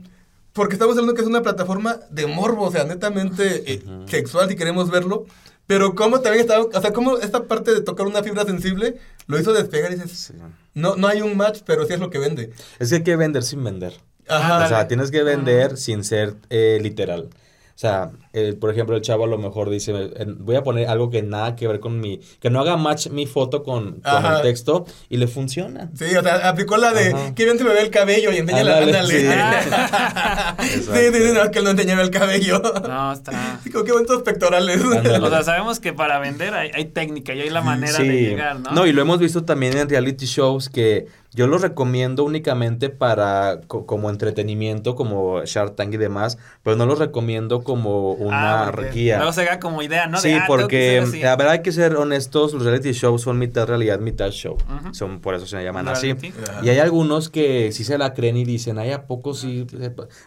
Porque estamos hablando que es una plataforma de morbo, o sea, netamente eh, sexual, si queremos verlo. Pero cómo también estaba, o sea, cómo esta parte de tocar una fibra sensible lo hizo despegar y dices, Sí. no, no hay un match, pero sí es lo que vende. Es que hay que vender sin vender. Ajá. O sea, tienes que vender sin ser eh, literal. O sea, eh, por ejemplo, el chavo a lo mejor dice, eh, voy a poner algo que nada que ver con mi, que no haga match mi foto con, el texto y le funciona. Sí, o sea, aplicó la de, Ajá. qué bien se me ve el cabello y enséñala, Ándale, ándale. sí. Sí, sí, no, es que él no enseñaba el cabello. No, está... Sí, como qué bonitos pectorales. Ándale. O sea, sabemos que para vender hay, hay técnica y hay la manera Sí. de llegar, ¿no? y lo hemos visto también en reality shows que yo los recomiendo únicamente para co- como entretenimiento, como Shark Tank y demás, pero no los recomiendo como una Ah, guía. Luego se haga como idea, ¿no? De, Sí, ah, porque la verdad hay que ser honestos, los reality shows son mitad realidad, mitad show. Son por eso se llaman así. Y hay algunos que sí se la creen y dicen, ay, ¿a poco sí?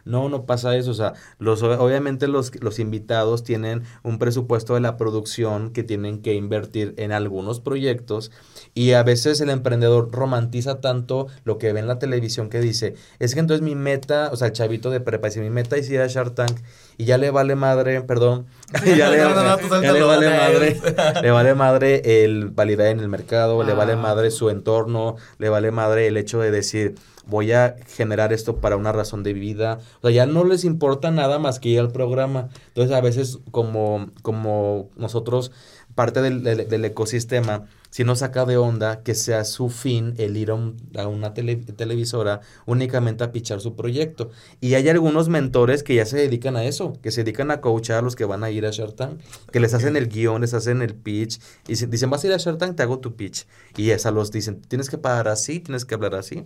No, no pasa eso. O sea, los, obviamente los, los invitados tienen un presupuesto de la producción que tienen que invertir en algunos proyectos y a veces el emprendedor romantiza tanto lo que ve en la televisión que dice, es que entonces mi meta, o sea, el chavito de prepa dice, mi meta es ir a Shark Tank y ya le vale madre, perdón, ya le, vale madre, le vale madre el validar en el mercado, le vale Ah. madre su entorno, le vale madre el hecho de decir, voy a generar esto para una razón de vida. O sea, ya no les importa nada más que ir al programa. Entonces, a veces, como, como nosotros, parte del, del- del ecosistema, si nos saca de onda que sea su fin el ir a, un- a una tele- televisora únicamente a pichar su proyecto. Y hay algunos mentores que ya se dedican a eso, que se dedican a coachar a los que van a ir a Shark Tank, que les hacen el guion, les hacen el pitch, y dicen, vas a ir a Shark Tank, te hago tu pitch. Y esa los dicen, tienes que pagar así, tienes que hablar así.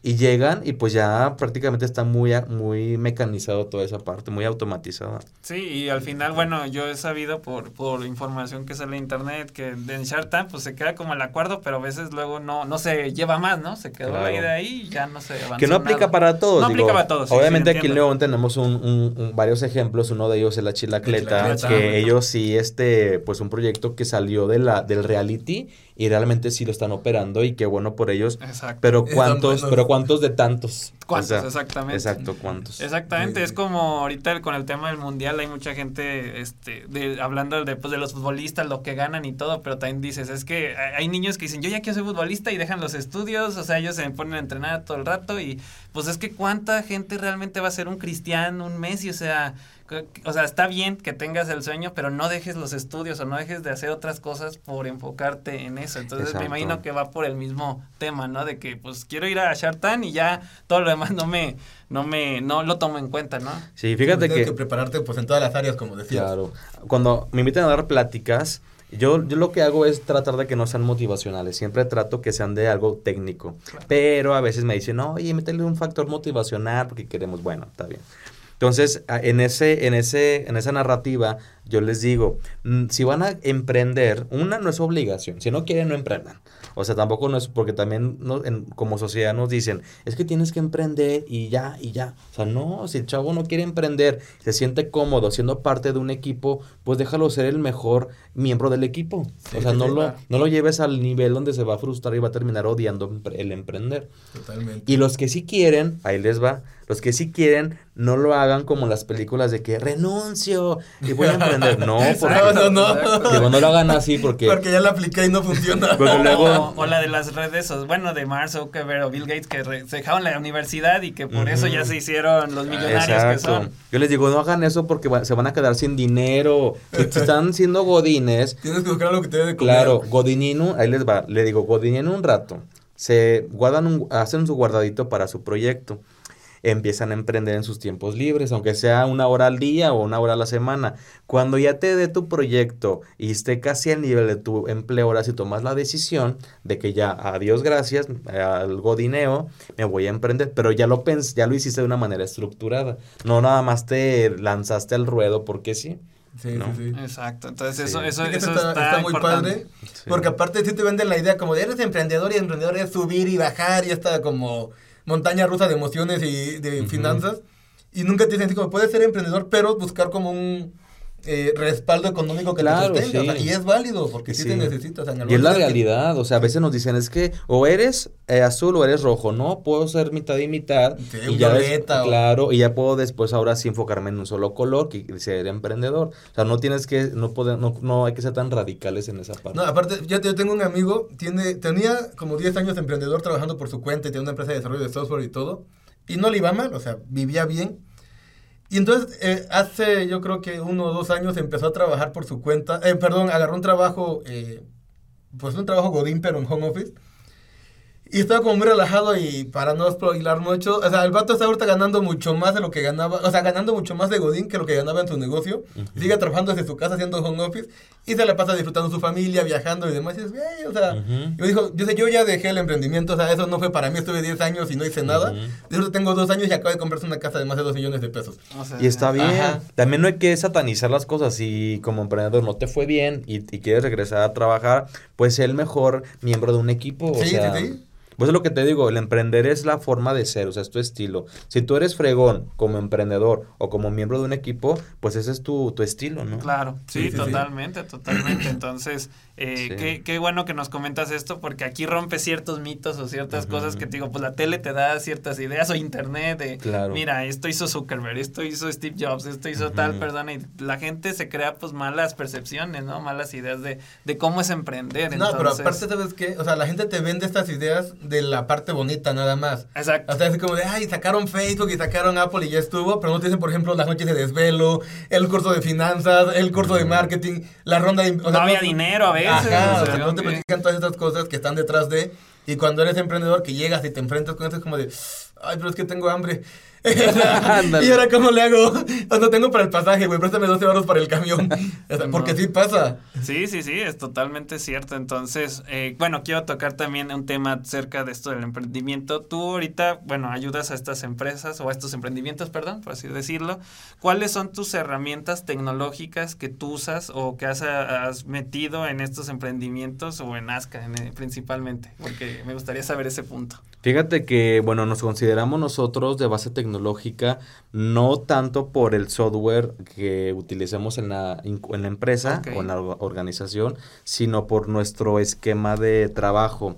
Y llegan y pues ya prácticamente está muy, muy mecanizado toda esa parte, muy automatizada. Sí, y al final, bueno, yo he sabido por, por información que sale en internet que en Shark Tank pues se queda como el acuerdo, pero a veces luego no, no se lleva más, ¿no? Se quedó la Claro. idea ahí y ya no se avanzó Que no aplica nada. para todos. No digo, aplica para todos, sí, Obviamente sí, aquí en. León tenemos un, un- un- varios ejemplos. Uno de ellos es la Chilacleta, La Chilacleta. que ellos sí, este, pues un proyecto que salió de la, del reality y realmente sí lo están operando y qué bueno por ellos. Exacto. Pero cuántos, pero cuántos de tantos. ¿Cuántos? O sea, Exactamente. Exacto, cuántos. Exactamente, Sí. es como ahorita con el tema del mundial hay mucha gente este de, hablando de, pues, de los futbolistas, lo que ganan y todo, pero también dices, es que hay niños que dicen, yo ya quiero ser futbolista y dejan los estudios, o sea, ellos se ponen a entrenar todo el rato y pues es que cuánta gente realmente va a ser un Cristiano, un Messi, o sea, o sea, está bien que tengas el sueño, pero no dejes los estudios o no dejes de hacer otras cosas por enfocarte en eso. Entonces me imagino que va por el mismo tema, ¿no? De que pues quiero ir a Shark Tank y ya todo lo demás no me no me no lo tomo en cuenta, ¿no? Sí, fíjate Tienes que... que prepararte pues en todas las áreas, como decías. Claro. Cuando me invitan a dar pláticas, yo, yo lo que hago es tratar de que no sean motivacionales. Siempre trato que sean de algo técnico. Pero a veces me dicen, oye, métele un factor motivacional porque queremos, bueno, está bien. Entonces, en, ese, en, ese, en esa narrativa, yo les digo, mm, si van a emprender, una no es obligación, si no quieren, no emprendan. O sea, tampoco no es porque también no- en- como sociedad nos dicen, es que tienes que emprender y ya, y ya. O sea, no, si el chavo no quiere emprender, se siente cómodo siendo parte de un equipo, pues déjalo ser el mejor miembro del equipo. Sí, o sea, no, lo, no lo lleves al nivel donde se va a frustrar y va a terminar odiando el emprender. Totalmente. Y los que sí quieren, ahí les va, los que sí quieren, no lo hagan como las películas de que renuncio y voy a emprender. No, porque, No, no, no. Digo, no lo hagan así porque... Porque ya la apliqué y no funciona. Porque o, luego- o la de las redes, o, bueno, de Mark Zuckerberg o Bill Gates que re- se dejaron la universidad y que por eso ya se hicieron los millonarios que Exacto. son. Yo les digo, no hagan eso porque va- se van a quedar sin dinero. Si, están siendo godines, Tienes que buscar algo que te dé de comer. claro, godinino, ahí les va. Le digo, godinino un rato. Se guardan un, hacen su guardadito para su proyecto. Empiezan a emprender en sus tiempos libres, aunque sea una hora al día o una hora a la semana. Cuando ya te dé tu proyecto y esté casi al nivel de tu empleo, ahora si tomas la decisión de que ya, adiós, gracias, al godineo, me voy a emprender, pero ya lo, pens ya lo hiciste de una manera estructurada, no nada más te lanzaste al ruedo porque sí. Sí, sí, sí. Exacto. Entonces, eso, Sí, eso, que eso está, está, está muy padre. Sí. Porque aparte sí te venden la idea como de eres emprendedor y emprendedor es subir y bajar y esta como montaña rusa de emociones y de finanzas. Y nunca te dicen así como puedes ser emprendedor, pero buscar como un eh, respaldo económico que Claro, te sostenga. o sea, sí. y es válido porque sí, Sí. te necesitas. en Y es la casos que- realidad, o sea, a veces nos dicen es que o eres eh, azul o eres rojo, no puedo ser mitad y mitad. Sí, y ya violeta o- claro, y ya puedo después ahora sí enfocarme en un solo color que ser emprendedor. O sea, no tienes que, no puede, no, no hay que ser tan radicales en esa parte. No, aparte, ya te- yo tengo un amigo, tiene, tenía como 10 años de emprendedor trabajando por su cuenta y tenía una empresa de desarrollo de software y todo. Y no le iba mal, o sea, vivía bien. Y entonces, eh, hace yo creo que uno o dos años empezó a trabajar por su cuenta. Eh, perdón, agarró un trabajo, eh, pues un trabajo Godín, pero en home office. Y estaba como muy relajado y para no spoilar mucho, o sea, el vato está ahorita ganando mucho más de lo que ganaba, o sea, ganando mucho más de Godín que lo que ganaba en su negocio. Ujú. Sigue trabajando desde su casa haciendo home office y se la pasa disfrutando su familia, viajando y demás. Y dices, "Güey", o sea, Ujú. yo dijo, yo sé, yo ya dejé el emprendimiento, o sea, eso no fue para mí, estuve 10 años y no hice nada. Ujú. De hecho, tengo dos años y acabo de comprarse una casa de más de 2 millones de pesos. O sea, Y está bien. Ajá. También no hay que satanizar las cosas. Si como emprendedor no te fue bien y, y quieres regresar a trabajar, pues sé el mejor miembro de un equipo. o Sí, sea, sí, sí. Pues es lo que te digo, el emprender es la forma de ser, o sea, es tu estilo. Si tú eres fregón como emprendedor o como miembro de un equipo, pues ese es tu, tu estilo, ¿no? Claro, sí, Sí, sí, sí. totalmente, totalmente. Entonces, eh, Sí. qué, qué bueno que nos comentas esto porque aquí rompe ciertos mitos o ciertas cosas que te digo, pues la tele te da ciertas ideas o internet de, Claro. mira, esto hizo Zuckerberg, esto hizo Steve Jobs, esto hizo tal persona y la gente se crea pues malas percepciones, ¿no? Malas ideas de, de cómo es emprender. No, pero entonces- aparte, ¿sabes qué? O sea, la gente te vende estas ideas de la parte bonita nada más. Exacto. O sea, es como de, ay, sacaron Facebook y sacaron Apple y ya estuvo, pero no te dicen, por ejemplo, las noches de desvelo, el curso de finanzas, el curso de marketing, la ronda de... o No había dinero a veces, Ajá, o sea, no te platican todas estas cosas que están detrás de... Y cuando eres emprendedor que llegas y te enfrentas con eso es como de, ay, pero es que tengo hambre. Y ahora, ¿cómo le hago? O no tengo para el pasaje, güey, préstame 12 euros para el camión. Porque No. sí pasa. Sí, sí, sí, es totalmente cierto. Entonces, eh, bueno, quiero tocar también un tema acerca de esto del emprendimiento. Tú ahorita, bueno, ayudas a estas empresas o a estos emprendimientos, perdón, por así decirlo. ¿Cuáles son tus herramientas tecnológicas que tú usas o que has, has metido en estos emprendimientos o en ASCA en, eh, principalmente? Porque me gustaría saber ese punto. Fíjate que, bueno, nos consideramos nosotros de base tecnológica, no tanto por el software que utilicemos en la, en la empresa o en la or- organización, sino por nuestro esquema de trabajo.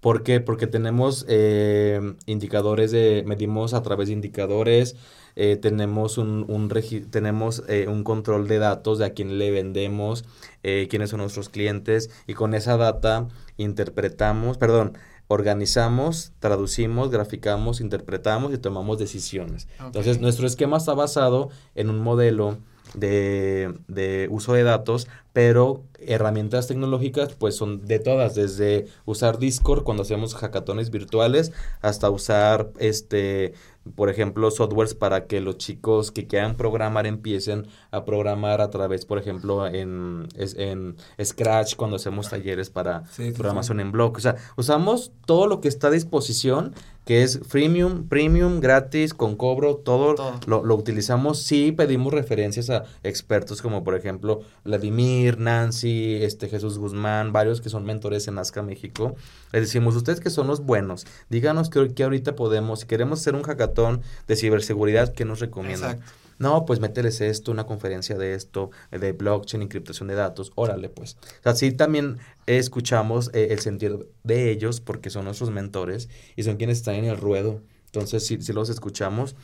¿Por qué? Porque tenemos eh, indicadores de, medimos a través de indicadores, eh, tenemos un, un regi- tenemos eh, un control de datos de a quién le vendemos, eh, quiénes son nuestros clientes, y con esa data interpretamos, perdón, organizamos, traducimos, graficamos, interpretamos y tomamos decisiones. Entonces, nuestro esquema está basado en un modelo de, de uso de datos, pero herramientas tecnológicas pues son de todas, desde usar Discord cuando hacemos hackatones virtuales hasta usar este por ejemplo, softwares para que los chicos que quieran programar empiecen a programar a través, por ejemplo, en, en Scratch, cuando hacemos talleres para Sí, sí, programación en bloque. O sea, usamos todo lo que está a disposición, que es freemium, premium, gratis, con cobro, todo, Todo. Lo, lo utilizamos. Sí pedimos referencias a expertos como, por ejemplo, Vladimir, Nancy, este Jesús Guzmán, varios que son mentores en Nazca México. Les decimos, ustedes que son los buenos, díganos que, que ahorita podemos, si queremos hacer un hackathon de ciberseguridad, ¿qué nos recomiendan? Exacto. No, pues mételes esto, una conferencia de esto, eh, de blockchain, encriptación de datos, órale pues. O sea, sí también escuchamos eh, el sentir de ellos porque son nuestros mentores y son quienes están en el ruedo. Entonces sí, sí los escuchamos.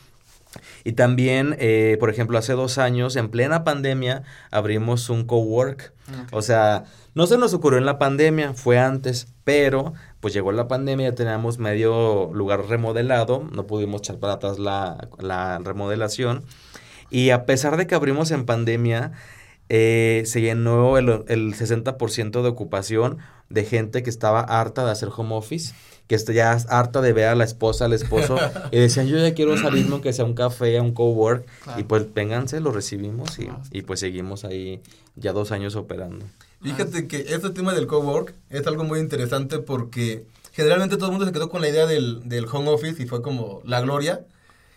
Y también, eh, por ejemplo, hace dos años, en plena pandemia, abrimos un cowork. Ok. O sea, no se nos ocurrió en la pandemia, fue antes, pero pues llegó la pandemia, ya teníamos medio lugar remodelado, no pudimos echar para atrás la, la remodelación. Y a pesar de que abrimos en pandemia, eh, se llenó el, el 60% de ocupación de gente que estaba harta de hacer home office, que está ya harta de ver a la esposa, al esposo, y decían, yo ya quiero salirme aunque sea un café, a un cowork, Claro. y pues vénganse, lo recibimos y, y pues seguimos ahí ya dos años operando. Fíjate que este tema del cowork es algo muy interesante porque generalmente todo el mundo se quedó con la idea del, del home office y fue como la gloria.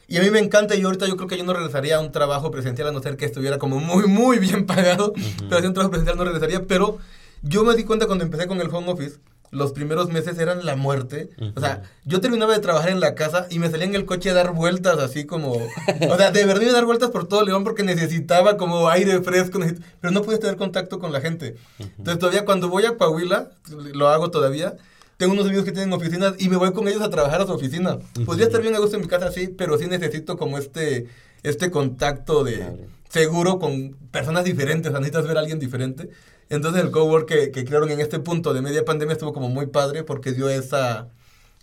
Y a mí me encanta y ahorita yo creo que yo no regresaría a un trabajo presencial a no ser que estuviera como muy, muy bien pagado. Pero si un trabajo presencial no regresaría. Pero yo me di cuenta cuando empecé con el home office, los primeros meses eran la muerte. O sea, yo terminaba de trabajar en la casa y me salía en el coche a dar vueltas así como... O sea, de verdad iba a dar vueltas por todo León porque necesitaba como aire fresco, necesit- pero no podía tener contacto con la gente. Entonces todavía cuando voy a Coahuila, lo hago todavía, tengo unos amigos que tienen oficinas y me voy con ellos a trabajar a su oficina. Podría estar bien a gusto en mi casa, sí, pero sí necesito como este, este contacto de Claro. seguro con personas diferentes, o sea, necesitas ver a alguien diferente. Entonces el cowork que, que crearon en este punto de media pandemia estuvo como muy padre porque dio esa,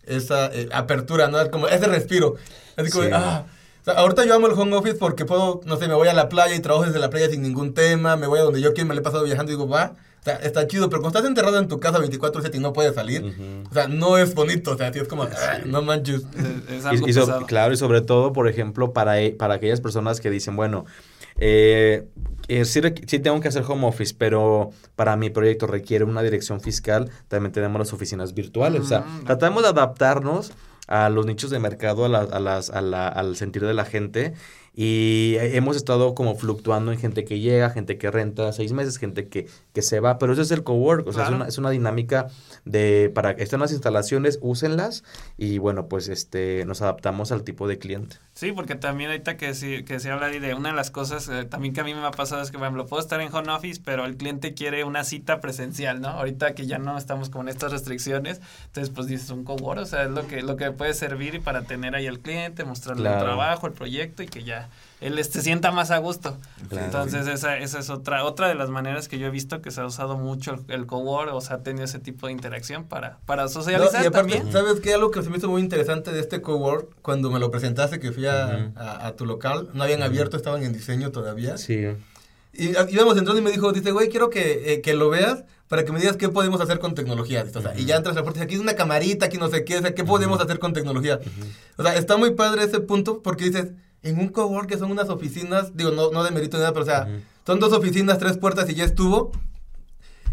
esa eh, apertura, ¿no? Como ese respiro. Así como, Sí. ah. O sea, ahorita yo amo el home office porque puedo, no sé, me voy a la playa y trabajo desde la playa sin ningún tema, me voy a donde yo quiero, me le he pasado viajando y digo, va, sea, está chido, pero cuando estás enterrado en tu casa 24/7 y no puedes salir, o sea, no es bonito, o sea, sí es como, ah, no manches. Es, algo y so- claro, y sobre todo, por ejemplo, para, e- para aquellas personas que dicen, bueno, eh, eh, sí, sí tengo que hacer home office, pero para mi proyecto requiere una dirección fiscal, también tenemos las oficinas virtuales. O sea, Mm. tratamos de adaptarnos a los nichos de mercado, a la- a las, a la- al sentir de la gente. Y hemos estado como fluctuando en gente que llega, gente que renta seis meses, gente que, que se va, pero eso es el cowork, o sea, es, una, es una dinámica de para que estén las instalaciones, úsenlas y bueno, pues este nos adaptamos al tipo de cliente. Sí, porque también ahorita que sí, que se habla de una de las cosas eh, también que a mí me ha pasado es que, por ejemplo, puedo estar en home office, pero el cliente quiere una cita presencial, ¿no? Ahorita que ya no estamos con estas restricciones, entonces pues dices un cowork, o sea, es lo que, lo que puede servir para tener ahí al cliente, mostrarle Claro. el trabajo, el proyecto y que ya él se sienta más a gusto. Claro. Entonces esa, esa es otra, otra de las maneras que yo he visto que se ha usado mucho el, el cowork, o sea, ha tenido ese tipo de interacción para, para No, socializar y aparte, también. ¿sabes qué? Algo que se me hizo muy interesante de este cowork, cuando me lo presentaste, que fui a, Ujú. a- a tu local, no habían abierto, estaban en diseño todavía. Sí. Y a- íbamos entrando y me dijo, dice, güey, quiero que, eh, que lo veas para que me digas qué podemos hacer con tecnología. O sea, Y ya entras a la puerta y dice, aquí es una camarita, aquí no sé qué, o sea, ¿qué podemos hacer con tecnología? O sea, está muy padre ese punto porque dices, en un cowork que son unas oficinas, digo, no, no de mérito ni nada, pero o sea, son dos oficinas, tres puertas y ya estuvo.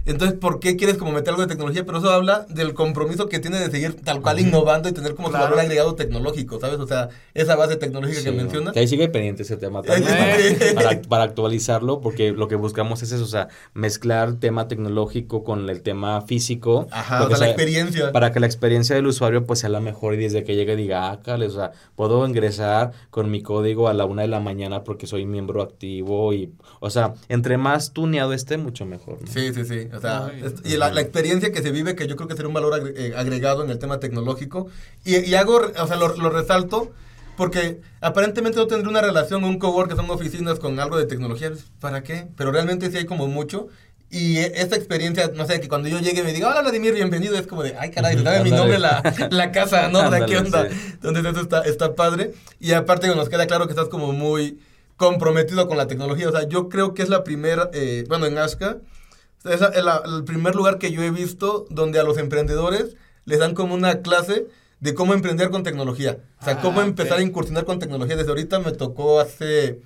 Entonces, ¿por qué quieres como meter algo de tecnología? Pero eso habla del compromiso que tiene de seguir tal cual innovando y tener como Claro. su valor agregado tecnológico, ¿sabes? O sea, esa base tecnológica Sí, que menciona. Que ahí sigue pendiente ese tema Ahí también sigue. para, para- para actualizarlo, porque lo que buscamos es eso, o sea, mezclar tema tecnológico con el tema físico. Ajá, o sea, la experiencia. Para que la experiencia del usuario pues sea la mejor y desde que llegue diga, ah, cale, o sea, puedo ingresar con mi código a la una de la mañana porque soy miembro activo y, o sea, entre más tuneado esté, mucho mejor. ¿no? Sí, sí, sí. O sea, Ay. es- y la, la experiencia que se vive, que yo creo que sería un valor eh, agregado en el tema tecnológico. Y, y hago, o sea, lo, lo resalto porque aparentemente no tendría una relación un cowork que son oficinas con algo de tecnología. ¿Para qué? Pero realmente sí hay como mucho. Y eh, esta experiencia, no sé, que cuando yo llegue me diga, hola Vladimir, bienvenido, es como de, ay caray, sabe mi nombre la, la casa, ¿no? Sea, ¿qué onda? sí. Entonces eso está, está padre. Y aparte nos queda claro que estás como muy comprometido con la tecnología. O sea, yo creo que es la primera, eh, bueno, en Ashka, es la- el, el primer lugar que yo he visto donde a los emprendedores les dan como una clase de cómo emprender con tecnología. O sea, Ah, cómo empezar ok. a incursionar con tecnología. Desde ahorita me tocó hace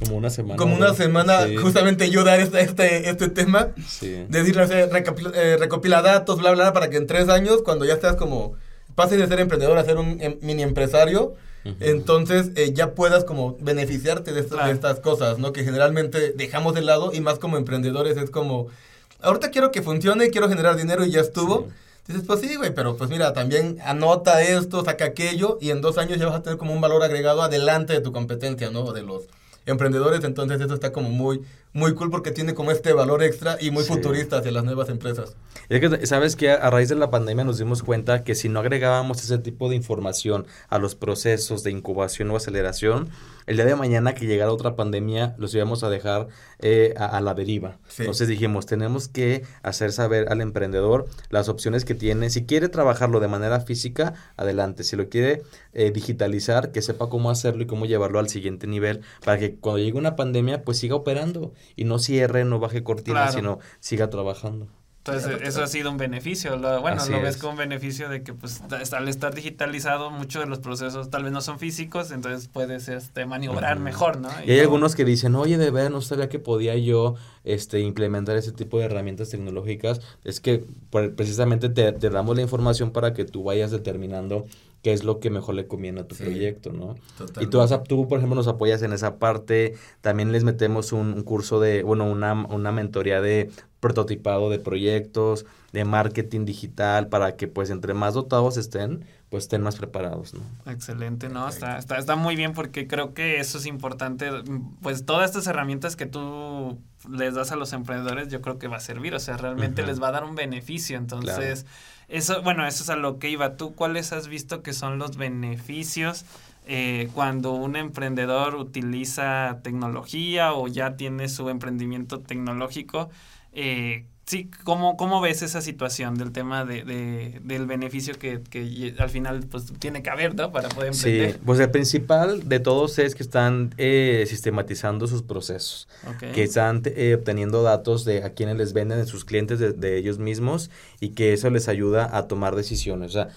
Como una semana. como una semana Sí. justamente yo dar este, este, este tema. Sí. Decirle, o sea, recopila, eh, recopila datos, bla, bla, para que en tres años, cuando ya estás como, pases de ser emprendedor a ser un em- mini empresario, Entonces eh, ya puedas como beneficiarte de, Claro. de estas cosas, ¿no? Que generalmente dejamos de lado y más como emprendedores es como, ahorita quiero que funcione, quiero generar dinero y ya estuvo. Dices, pues sí, güey, pero pues mira, también anota esto, saca aquello y en dos años ya vas a tener como un valor agregado adelante de tu competencia, ¿no? De los emprendedores, entonces eso está como muy, muy cool porque tiene como este valor extra y muy Sí. futurista hacia las nuevas empresas. Es que, ¿sabes que A raíz de la pandemia nos dimos cuenta que si no agregábamos ese tipo de información a los procesos de incubación o aceleración, el día de mañana que llegara otra pandemia, los íbamos a dejar eh, a, a la deriva. Sí. Entonces dijimos, tenemos que hacer saber al emprendedor las opciones que tiene. Si quiere trabajarlo de manera física, adelante. Si lo quiere eh, digitalizar, que sepa cómo hacerlo y cómo llevarlo al siguiente nivel para que que cuando llegue una pandemia, pues siga operando y no cierre, no baje cortina, Claro. sino siga trabajando. Entonces, eso ha sido un beneficio. Lo- bueno, Así lo ves es. como un beneficio de que, pues, al estar digitalizado, muchos de los procesos tal vez no son físicos, entonces puedes este, maniobrar mejor, ¿no? Y hay no- algunos que dicen, oye, de verdad no sabía que podía yo este, implementar ese tipo de herramientas tecnológicas. Es que precisamente te, te damos la información para que tú vayas determinando qué es lo que mejor le conviene a tu Sí. proyecto, ¿no? Y Totalmente. tú, vas a- tú, por ejemplo, nos apoyas en esa parte. También les metemos un, un curso de, bueno, una, una mentoría de prototipado de proyectos, de marketing digital, para que pues entre más dotados estén, pues estén más preparados, ¿no? Excelente, ¿no? Está, está, está muy bien porque creo que eso es importante. Pues todas estas herramientas que tú les das a los emprendedores, yo creo que va a servir. O sea, realmente les va a dar un beneficio. Entonces, eso, bueno, eso es a lo que iba. ¿Tú cuáles has visto que son los beneficios eh, cuando un emprendedor utiliza tecnología o ya tiene su emprendimiento tecnológico? Eh, sí, ¿cómo, ¿cómo ves esa situación del tema de, de- del beneficio que, que al final pues tiene que haber, ¿no? Para poder Sí, emprender. pues el principal de todos es que están eh, sistematizando sus procesos, que están eh, obteniendo datos de a quienes les venden, de sus clientes, de, de ellos mismos, y que eso les ayuda a tomar decisiones. O sea,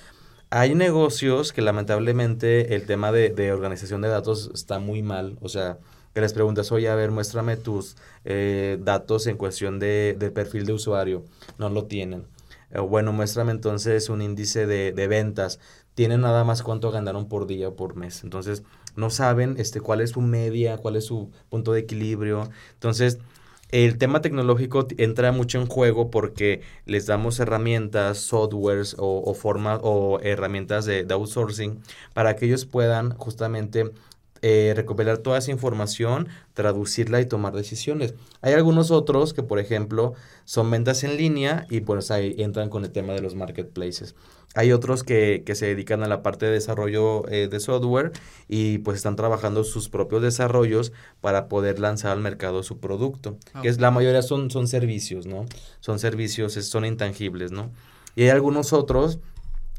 hay negocios que lamentablemente el tema de, de organización de datos está muy mal. O sea, que les preguntas, oye, a ver, muéstrame tus eh, datos en cuestión de, de perfil de usuario. No lo tienen. Eh, bueno, muéstrame entonces un índice de, de ventas. Tienen nada más cuánto ganaron por día o por mes. Entonces, no saben este, cuál es su media, cuál es su punto de equilibrio. Entonces, el tema tecnológico entra mucho en juego porque les damos herramientas, softwares o, formas o herramientas de outsourcing para que ellos puedan justamente eh, recopilar toda esa información, traducirla y tomar decisiones. Hay algunos otros que, por ejemplo, son ventas en línea y pues ahí entran con el tema de los marketplaces. Hay otros que, que se dedican a la parte de desarrollo eh, de software y pues están trabajando sus propios desarrollos para poder lanzar al mercado su producto. Que es la mayoría son, son servicios, ¿no? Son servicios, son intangibles, ¿no? Y hay algunos otros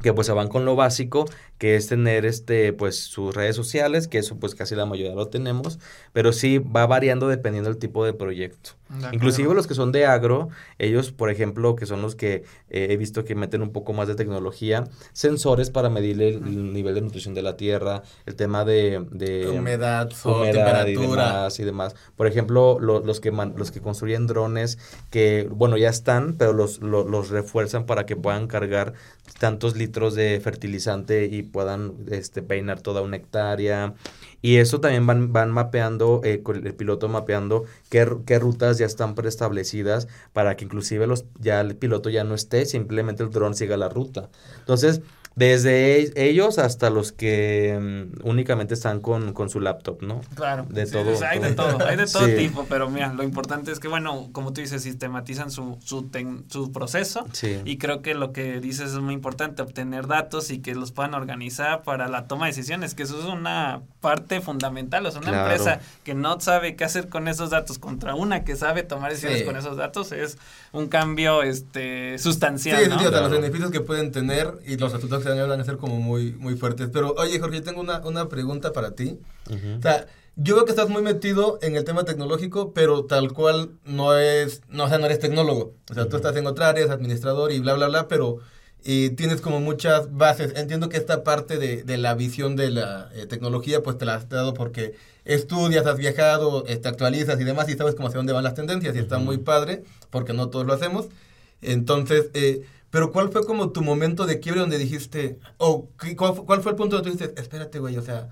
que pues se van con lo básico, que es tener este pues sus redes sociales, que eso pues casi la mayoría lo tenemos, pero sí va variando dependiendo del tipo de proyecto. De. Inclusive los que son de agro, ellos, por ejemplo, que son los que eh, he visto que meten un poco más de tecnología, sensores para medir el, el nivel de nutrición de la tierra, el tema de... de Humedad, sol, humedad y temperatura. demás y demás. Por ejemplo, lo- los, que man- los que construyen drones que, bueno, ya están, pero los, lo- los refuerzan para que puedan cargar tantos litros de fertilizante y puedan este, peinar toda una hectárea. Y eso también van, van mapeando, eh, el piloto mapeando qué, qué rutas ya están preestablecidas para que inclusive los, ya el piloto ya no esté, simplemente el dron siga la ruta. Entonces, desde e- ellos hasta los que mm, únicamente están con, con su laptop, ¿no? Claro, De sí, todo, o sea, hay de todo. hay de todo Sí. tipo, pero mira, lo importante es que, bueno, como tú dices, sistematizan su, su, tec- su proceso Sí. y creo que lo que dices es muy importante, obtener datos y que los puedan organizar para la toma de decisiones, que eso es una parte fundamental, o sea, una Claro. empresa que no sabe qué hacer con esos datos contra una que sabe tomar decisiones Sí. con esos datos es un cambio este sustancial, sí, ¿no? sí, o sea, los beneficios que pueden tener y los resultados que a van a ser como muy, muy fuertes. Pero, oye, Jorge, yo tengo una, una pregunta para ti. Ujú. O sea, yo veo que estás muy metido en el tema tecnológico, pero tal cual no es, no, o sea, no eres tecnólogo. O sea, tú estás en otra área, eres administrador y bla, bla, bla, pero eh, tienes como muchas bases. Entiendo que esta parte de, de la visión de la eh, tecnología, pues te la has dado porque estudias, has viajado, eh, te actualizas y demás y sabes cómo hacia dónde van las tendencias y está Ujú. muy padre, porque no todos lo hacemos. Entonces, eh, pero ¿cuál fue como tu momento de quiebre donde dijiste, o qué- cuál, cuál fue el punto donde tú dijiste, espérate, güey, o sea,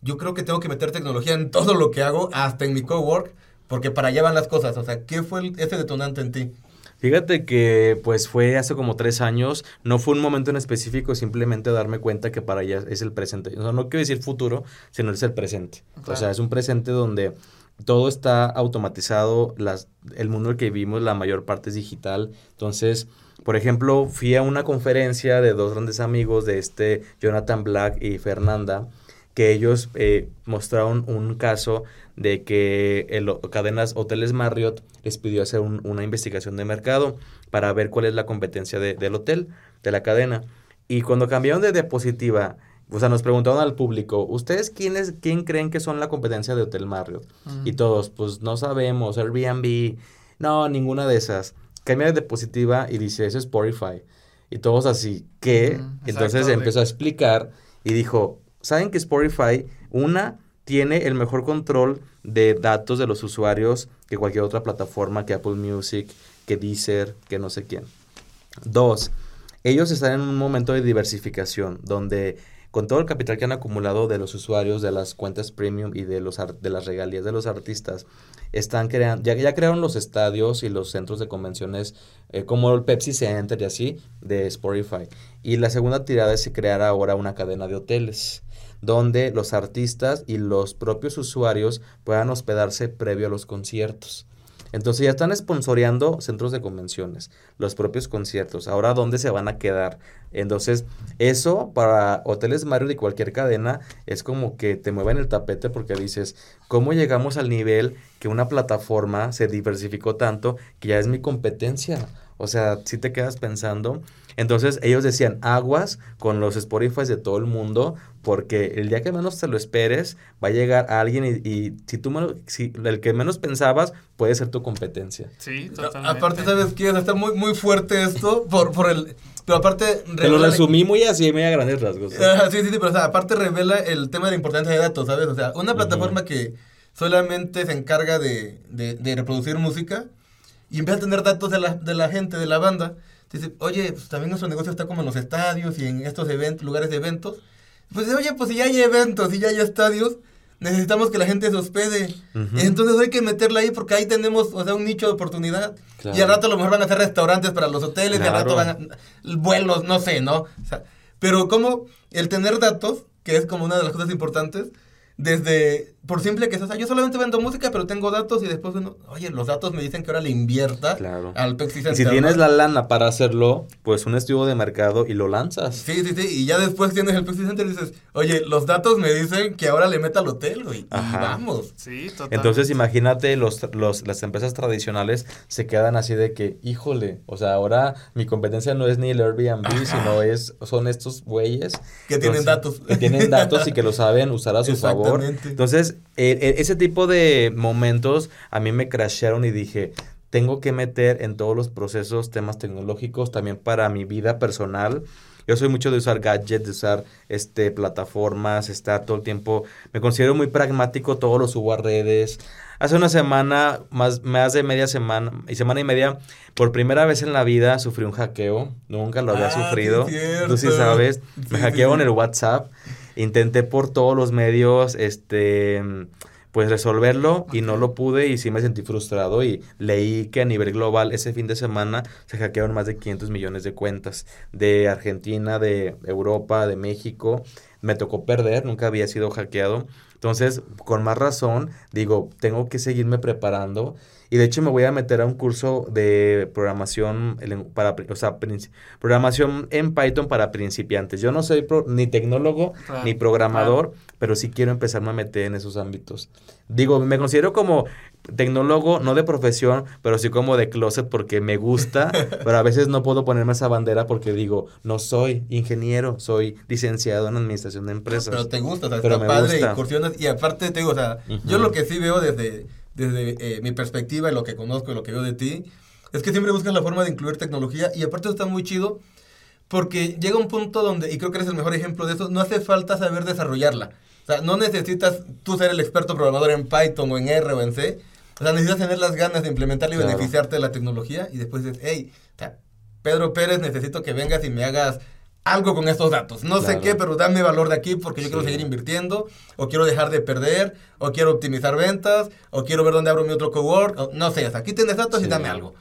yo creo que tengo que meter tecnología en todo lo que hago, hasta en mi cowork, porque para allá van las cosas. O sea, ¿qué fue el- ese detonante en ti? Fíjate que pues fue hace como tres años, no fue un momento en específico, simplemente darme cuenta que para allá es el presente. O sea, no quiero decir futuro, sino es el presente. O sea, es un presente donde todo está automatizado, las, el mundo en el que vivimos, la mayor parte es digital. Entonces, por ejemplo, fui a una conferencia de dos grandes amigos de este Jonathan Black y Fernanda, que ellos eh, mostraron un caso de que el, cadenas hoteles Marriott les pidió hacer un- una investigación de mercado para ver cuál es la competencia de- del hotel, de la cadena. Y cuando cambiaron de diapositiva o sea, nos preguntaron al público, ¿ustedes quiénes, quién creen que son la competencia de Hotel Marriott? Y todos, pues no sabemos, Airbnb, no, ninguna de esas. Cambia de diapositiva y dice, eso es Spotify. Y todos así, ¿qué? Entonces empezó a explicar y dijo, ¿saben que Spotify, una, tiene el mejor control de datos de los usuarios que cualquier otra plataforma, que Apple Music, que Deezer, que no sé quién? Dos, ellos están en un momento de diversificación donde con todo el capital que han acumulado de los usuarios, de las cuentas premium y de, los de las regalías de los artistas, están creando, ya, ya crearon los estadios y los centros de convenciones eh, como el Pepsi Center y así de Spotify. Y la segunda tirada es crear ahora una cadena de hoteles donde los artistas y los propios usuarios puedan hospedarse previo a los conciertos. Entonces ya están esponsoreando centros de convenciones, los propios conciertos. Ahora, ¿dónde se van a quedar? Entonces, eso para hoteles Mario y cualquier cadena es como que te mueven el tapete porque dices, ¿cómo llegamos al nivel que una plataforma se diversificó tanto que ya es mi competencia? O sea, si te quedas pensando. Entonces ellos decían aguas con los Spotify de todo el mundo porque el día que menos te lo esperes va a llegar alguien y, si tú si el que menos pensabas puede ser tu competencia. Sí, totalmente. Aparte, ¿sabes qué? Está muy, muy fuerte esto por, por el... Pero aparte... Te lo resumí muy así, muy a grandes rasgos. sí, sí, sí, pero o sea, aparte revela el tema de la importancia de datos, ¿sabes? O sea, una plataforma que solamente se encarga de, de, de reproducir música y empieza a tener datos de la, de la gente, de la banda. Dice, oye, pues también nuestro negocio está como en los estadios y en estos eventos, lugares de eventos. Pues oye, pues si ya hay eventos, si ya hay estadios, necesitamos que la gente se hospede. Entonces hay que meterla ahí porque ahí tenemos, o sea, un nicho de oportunidad. Y al rato a lo mejor van a hacer restaurantes para los hoteles, y al rato van a, vuelos, no sé, ¿no? O sea, pero como el tener datos, que es como una de las cosas importantes, desde, por simple que sea, yo solamente vendo música, pero tengo datos y después, bueno, oye, los datos me dicen que ahora le invierta al Pepsi Center. Y si tienes la lana para hacerlo, pues un estudio de mercado y lo lanzas. Sí, sí, sí, y ya después tienes el Pepsi Center y dices, oye, los datos me dicen que ahora le meta al hotel, güey, y vamos. Sí, Entonces, imagínate, los, los, las empresas tradicionales se quedan así de que, híjole, o sea, ahora mi competencia no es ni el Airbnb, sino es, son estos güeyes. Que tienen datos. Que tienen datos y que lo saben usar a su favor entonces, e, e, ese tipo de momentos a mí me crasharon y dije, tengo que meter en todos los procesos temas tecnológicos también para mi vida personal. Yo soy mucho de usar gadgets, de usar este, plataformas, estar todo el tiempo. Me considero muy pragmático, todo lo subo a redes. Hace una semana, más, más de media semana, y semana y media, por primera vez en la vida sufrí un hackeo. Nunca lo había ah, sufrido. Tú sí sabes. me hackearon el WhatsApp. Intenté por todos los medios, este, pues resolverlo y no lo pude y sí me sentí frustrado y leí que a nivel global ese fin de semana se hackearon más de 500 millones de cuentas de Argentina, de Europa, de México. Me tocó perder, nunca había sido hackeado. Entonces, con más razón, digo, tengo que seguirme preparando y de hecho me voy a meter a un curso de programación, para, o sea, programación en Python para principiantes. Yo no soy ni tecnólogo ni programador, pero sí quiero empezarme a meter en esos ámbitos. Digo, me considero como tecnólogo, no de profesión, pero sí como de closet porque me gusta, pero a veces no puedo ponerme esa bandera porque digo, no soy ingeniero, soy licenciado en administración de empresas. pero te gusta, o sea, pero está padre, incursiones, y aparte te digo, o sea, yo lo que sí veo desde desde eh, mi perspectiva y lo que conozco y lo que veo de ti, es que siempre buscas la forma de incluir tecnología y aparte está muy chido porque llega un punto donde, y creo que eres el mejor ejemplo de eso, no hace falta saber desarrollarla. O sea, no necesitas tú ser el experto programador en Python o en R o en C. O sea, necesitas tener las ganas de implementarla y beneficiarte de la tecnología y después dices, hey, Pedro Pérez, necesito que vengas y me hagas algo con estos datos. No sé qué, pero dame valor de aquí porque yo quiero seguir invirtiendo, o quiero dejar de perder, o quiero optimizar ventas, o quiero ver dónde abro mi otro cowork, no sé, aquí tienes datos y dame algo.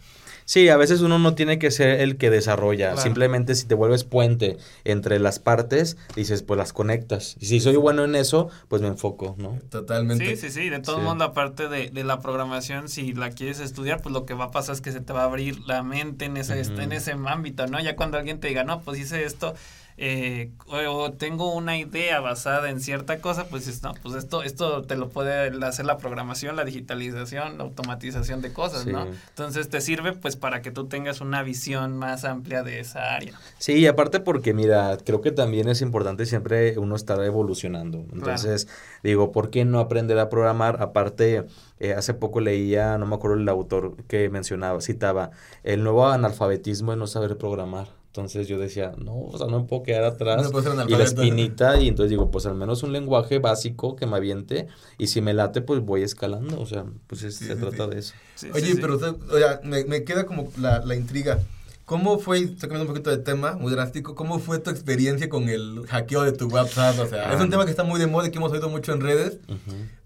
Sí, a veces uno no tiene que ser el que desarrolla. Simplemente si te vuelves puente entre las partes, dices, pues las conectas. Y si soy bueno en eso, pues me enfoco, ¿no? Totalmente. Sí, sí, sí. De todo mundo, aparte de, de, la programación, si la quieres estudiar, pues lo que va a pasar es que se te va a abrir la mente en ese, en ese ámbito, ¿no? Ya cuando alguien te diga, no, pues hice esto, eh, o, tengo una idea basada en cierta cosa, pues es, no, pues esto, esto te lo puede hacer la programación, la digitalización, la automatización de cosas, ¿no? Entonces te sirve pues para que tú tengas una visión más amplia de esa área. Sí, y aparte porque mira, creo que también es importante siempre uno estar evolucionando. Entonces, digo, ¿por qué no aprender a programar? Aparte, eh, hace poco leía, no me acuerdo el autor que mencionaba, citaba, el nuevo analfabetismo es no saber programar. Entonces yo decía, no, o sea, no me puedo quedar atrás. y la espinita, y entonces digo, pues al menos un lenguaje básico que me aviente, y si me late, pues voy escalando, o sea, pues se trata de eso. Oye, pero o sea, me, me, queda como la, la intriga. ¿Cómo fue, estoy cambiando un poquito de tema, muy drástico, cómo fue tu experiencia con el hackeo de tu WhatsApp? O sea, es un ah. tema que está muy de moda y que hemos oído mucho en redes.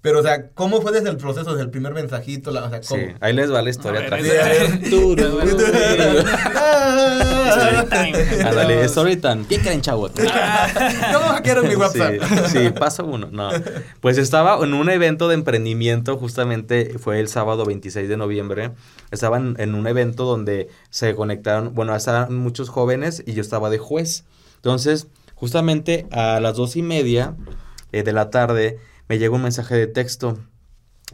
Pero, o sea, ¿cómo fue desde el proceso, desde el primer mensajito? La, o sea, ¿cómo? Sí, ahí les va la historia atrás. Ándale, story time. ¿Qué creen, chavos? ¿Cómo hackearon mi WhatsApp? Sí, paso uno. No. Pues estaba en un evento de emprendimiento, justamente fue el sábado 26 de noviembre. Estaba en un evento donde se conectaron bueno, estaban muchos jóvenes y yo estaba de juez. Entonces, justamente a las dos y media eh, de la tarde me llegó un mensaje de texto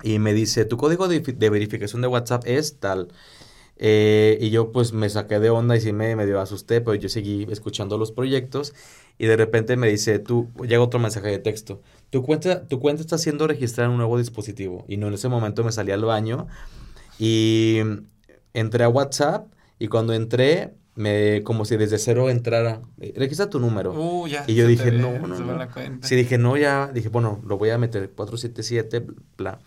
y me dice, tu código de, verificación de WhatsApp es tal. Eh, y yo pues me saqué de onda y sí me medio asusté, pero yo seguí escuchando los proyectos y de repente me dice, tú, llega otro mensaje de texto, tu cuenta, tu cuenta está siendo registrada en un nuevo dispositivo. Y no en ese momento me salí al baño y entré a WhatsApp y cuando entré, me como si desde cero entrara, eh, registra tu número. Uh, ya, y yo dije, no, no, no. Sí, dije, no, ya, dije, bueno, lo voy a meter, 477, bla.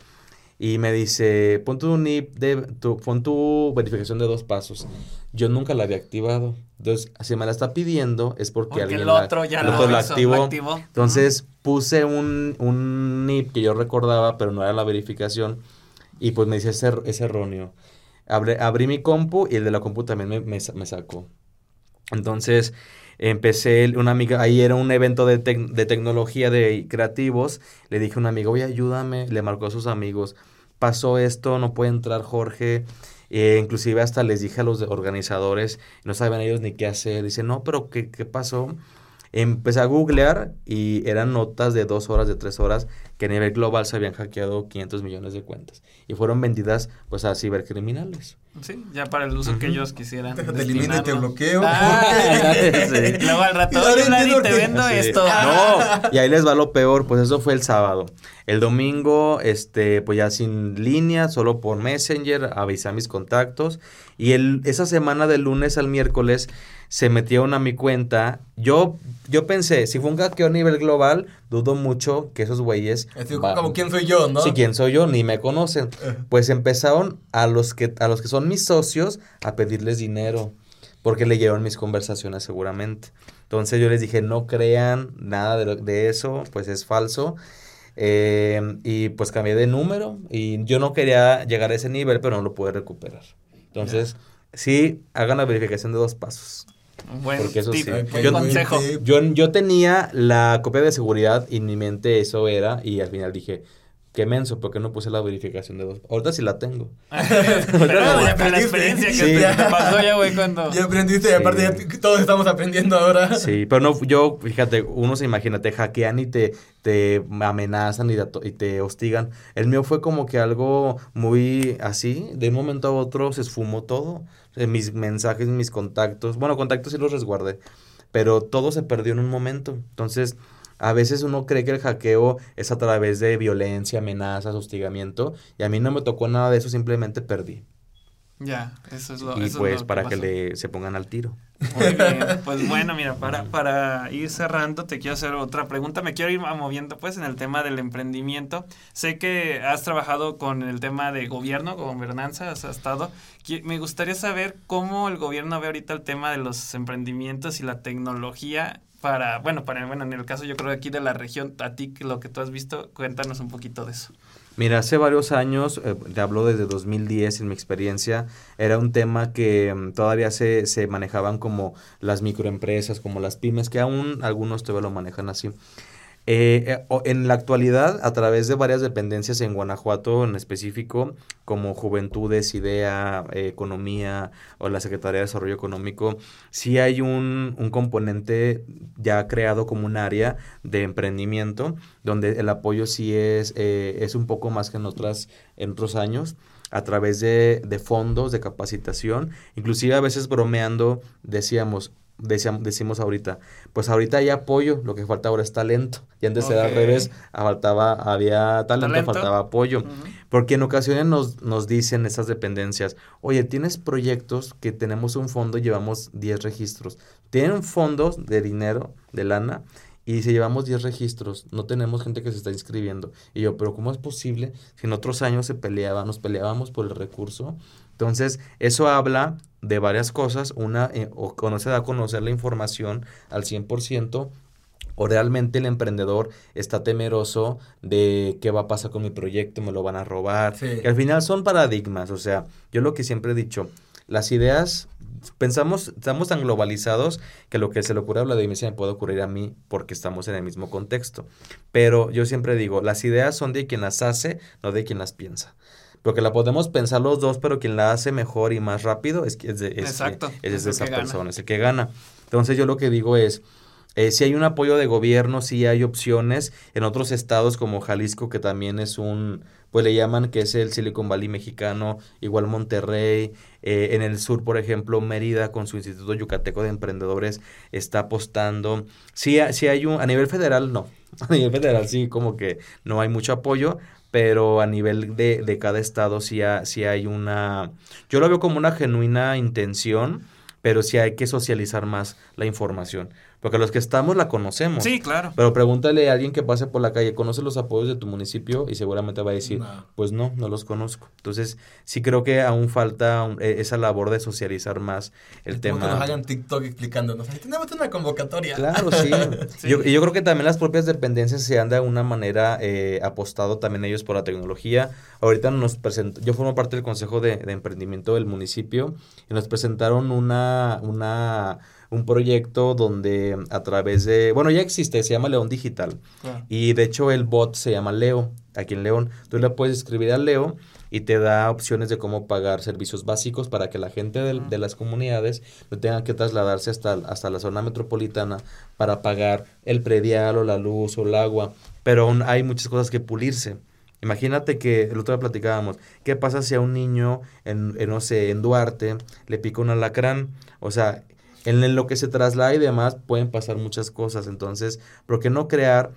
Y me dice, pon tu NIP, de, tu, pon tu verificación de dos pasos. Yo nunca la había activado. Entonces, si me la está pidiendo, es porque, alguien el otro ya lo, activó. Entonces, puse un, un NIP que yo recordaba, pero no era la verificación. Y pues me dice, es, er, es erróneo abrí mi compu y el de la compu también me, me, sacó. Entonces empecé, una amiga, ahí era un evento de, de, tecnología de creativos, le dije a una amiga, oye, ayúdame, le marcó a sus amigos, pasó esto, no puede entrar Jorge, eh, inclusive hasta les dije a los organizadores, no saben ellos ni qué hacer, dice, no, pero ¿qué, qué pasó? Empecé a googlear y eran notas de dos horas, de tres horas, que a nivel global se habían hackeado 500 millones de cuentas y fueron vendidas pues a cibercriminales. Sí, ya para el uso que ellos quisieran. Te elimino y te bloqueo. Ah, sí. Luego al rato, te vendo esto. No, y ahí les va lo peor, pues eso fue el sábado. El domingo, este, pues ya sin línea, solo por Messenger, avisé a mis contactos. Y el, esa semana del lunes al miércoles se metieron a mi cuenta. Yo, yo pensé, si fue un hackeo a nivel global, dudo mucho que esos güeyes... como quién soy yo, ¿no? Sí, quién soy yo, ni me conocen. Pues empezaron a los que, a los que son mis socios a pedirles dinero, porque leyeron mis conversaciones seguramente. Entonces yo les dije, no crean nada de, de eso, pues es falso. Eh, y pues cambié de número y yo no quería llegar a ese nivel, pero no lo pude recuperar. Entonces, sí, hagan la verificación de dos pasos. Buen Porque eso sí. yo, consejo. Yo, yo, tenía la copia de seguridad y en mi mente eso era y al final dije, qué menso, porque no puse la verificación de dos? Ahorita sí la tengo. Pero la experiencia que te pasó ya, güey, cuando... Ya aprendiste y aparte ya todos estamos aprendiendo ahora. Sí, pero no, yo, fíjate, uno se imagina, te hackean y te, te amenazan y te, y te hostigan. El mío fue como que algo muy así, de un momento a otro se esfumó todo mis mensajes, mis contactos. Bueno, contactos sí los resguardé, pero todo se perdió en un momento. Entonces, a veces uno cree que el hackeo es a través de violencia, amenazas, hostigamiento, y a mí no me tocó nada de eso, simplemente perdí. Ya, eso es lo Y pues para que le, se pongan al tiro. Muy bien, pues bueno, mira, para, para ir cerrando, te quiero hacer otra pregunta. Me quiero ir moviendo pues en el tema del emprendimiento. Sé que has trabajado con el tema de gobierno, gobernanza, has estado. Me gustaría saber cómo el gobierno ve ahorita el tema de los emprendimientos y la tecnología para, bueno, para, bueno, en el caso yo creo aquí de la región, a ti lo que tú has visto, cuéntanos un poquito de eso. Mira, hace varios años, eh, te hablo desde 2010 en mi experiencia, era un tema que mm, todavía se, se manejaban como las microempresas, como las pymes, que aún algunos todavía lo manejan así. Eh, eh, en la actualidad, a través de varias dependencias en Guanajuato en específico, como Juventudes, IDEA, eh, Economía o la Secretaría de Desarrollo Económico, sí hay un, un componente ya creado como un área de emprendimiento, donde el apoyo sí es, eh, es un poco más que en, otras, en otros años a través de, de fondos de capacitación, inclusive a veces bromeando decíamos, decíamos, decimos ahorita, pues ahorita hay apoyo, lo que falta ahora es talento. Y antes era al revés, ah, faltaba, había talento, Talento. faltaba apoyo. Porque en ocasiones nos, nos dicen esas dependencias, oye, tienes proyectos que tenemos un fondo y llevamos 10 registros. Tienen fondos de dinero, de lana, y si llevamos 10 registros, no tenemos gente que se está inscribiendo. Y yo, pero ¿cómo es posible si en otros años se peleaba, nos peleábamos por el recurso? Entonces, eso habla de varias cosas. Una, eh, o o no se da a conocer la información al 100%, o realmente el emprendedor está temeroso de qué va a pasar con mi proyecto, me lo van a robar. Sí. Que al final son paradigmas. O sea, yo lo que siempre he dicho, las ideas, pensamos, estamos tan globalizados que lo que se le ocurre a Vladimir se me puede ocurrir a mí porque estamos en el mismo contexto. Pero yo siempre digo, las ideas son de quien las hace, no de quien las piensa. Porque la podemos pensar los dos, pero quien la hace mejor y más rápido es, es, de, es, Exacto, es es de el esa gana. persona, es el que gana. Entonces yo lo que digo es, eh, si hay un apoyo de gobierno, si hay opciones en otros estados como Jalisco, que también es un, pues le llaman que es el Silicon Valley mexicano, igual Monterrey, eh, en el sur, por ejemplo, Mérida con su Instituto Yucateco de Emprendedores está apostando. Ha- sí hay un, a nivel federal no, a nivel federal sí como que no hay mucho apoyo, pero a nivel de, de cada estado sí, ha- sí hay una, yo lo veo como una genuina intención, pero sí hay que socializar más la información, porque los que estamos la conocemos. Sí, claro. Pero pregúntale a alguien que pase por la calle, ¿conoce los apoyos de tu municipio? Y seguramente va a decir, No. pues no, no los conozco. Entonces, sí creo que aún falta un- eh, esa labor de socializar más el Como que nos tema. hagan TikTok explicándonos. Tenemos una convocatoria. Claro, sí. Sí. Yo, y yo creo que también las propias dependencias se han de alguna manera eh, apostado también ellos por la tecnología. Ahorita nos presentó, yo formo parte del Consejo de, de Emprendimiento del municipio y nos presentaron una, una, un proyecto donde a través de, bueno, ya existe, se llama León Digital. Claro. Y de hecho el bot se llama Leo, aquí en León. Tú le puedes escribir a Leo y te da opciones de cómo pagar servicios básicos para que la gente del- Ujú. de, las comunidades no tenga que trasladarse hasta, hasta la zona metropolitana para pagar el predial o la luz o el agua. Pero aún hay muchas cosas que pulirse. Imagínate que el otro día platicábamos, ¿qué pasa si a un niño en, en, no sé, en Duarte le pica un alacrán? O sea, en lo que se traslada y demás pueden pasar muchas cosas. Entonces, ¿por qué no crear,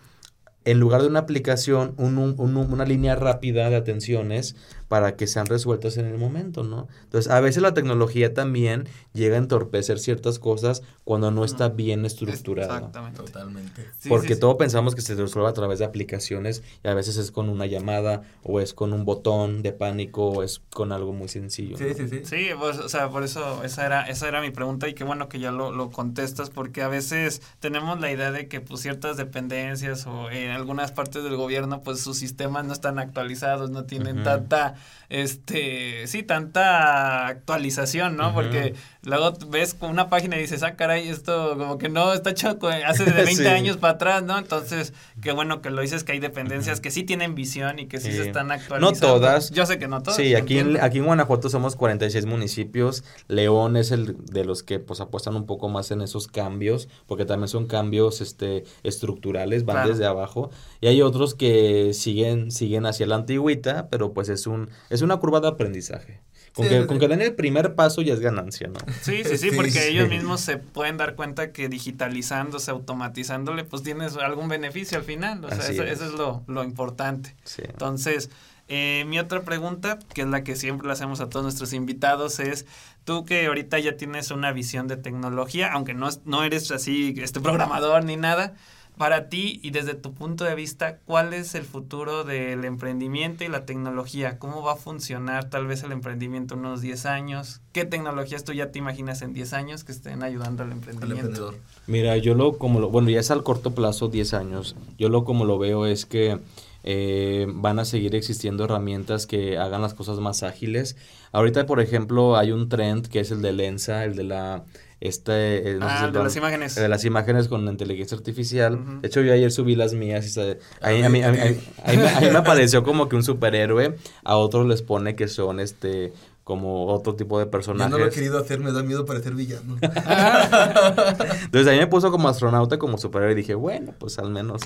en lugar de una aplicación, un- un- un- una línea rápida de atenciones para que sean resueltas en el momento, ¿no? Entonces, a veces la tecnología también llega a entorpecer ciertas cosas cuando no está bien estructurada. Exactamente. Totalmente. Sí, Porque sí, sí. todo pensamos que se resuelve a través de aplicaciones y a veces es con una llamada o es con un botón de pánico o es con algo muy sencillo. Sí, ¿no? sí, sí. Sí, pues, o sea, por eso esa era, esa era mi pregunta y qué bueno que ya lo, lo contestas porque a veces tenemos la idea de que pues ciertas dependencias o en algunas partes del gobierno pues sus sistemas no están actualizados, no tienen Ujú. tanta, este, sí, tanta actualización, ¿no? Porque luego ves una página y dices, ah, caray, esto como que no está hecho co- hace de 20 Sí. años para atrás, ¿no? Entonces, qué bueno que lo dices que hay dependencias que sí tienen visión y que sí, Sí. se están No actualizando. todas. Yo sé que no todas. Sí, aquí en, aquí en Guanajuato somos 46 municipios. León es el de los que pues apuestan un poco más en esos cambios, porque también son cambios este estructurales, van Claro. desde abajo. Y hay otros que siguen siguen hacia la antigüita, pero pues es un es una curva de aprendizaje. Con, Sí, que, sí, con que den el primer paso ya es ganancia, ¿no? Sí, sí, sí, porque sí. ellos mismos se pueden dar cuenta que digitalizándose, automatizándole, pues tienes algún beneficio al final. O sea, eso, es. eso es lo, lo importante. Sí. Entonces, eh, mi otra pregunta, que es la que siempre le hacemos a todos nuestros invitados, es, tú que ahorita ya tienes una visión de tecnología, aunque no, es- no eres así este programador ni nada, para ti y desde tu punto de vista, ¿cuál es el futuro del emprendimiento y la tecnología? ¿Cómo va a funcionar tal vez el emprendimiento en unos 10 años? ¿Qué tecnologías tú ya te imaginas en 10 años que estén ayudando al Al emprendimiento? emprendedor. Mira, yo lo como lo, bueno, ya es al corto plazo, 10 años. Yo lo como lo veo es que eh, van a seguir existiendo herramientas que hagan las cosas más ágiles. Ahorita, por ejemplo, hay un trend que es el de Lensa, el de la este... eh, no sé si Ah, de las imágenes. de las imágenes con inteligencia artificial. De hecho, yo ayer subí las mías y se- ahí, Ah, a mí, a mí- ahí me, ahí me apareció como que un superhéroe. A otros les pone que son este como otro tipo de Yo personajes. no lo he querido hacer, me da miedo parecer villano. Entonces a mí me puso como astronauta, como superhéroe y dije, bueno, pues al menos.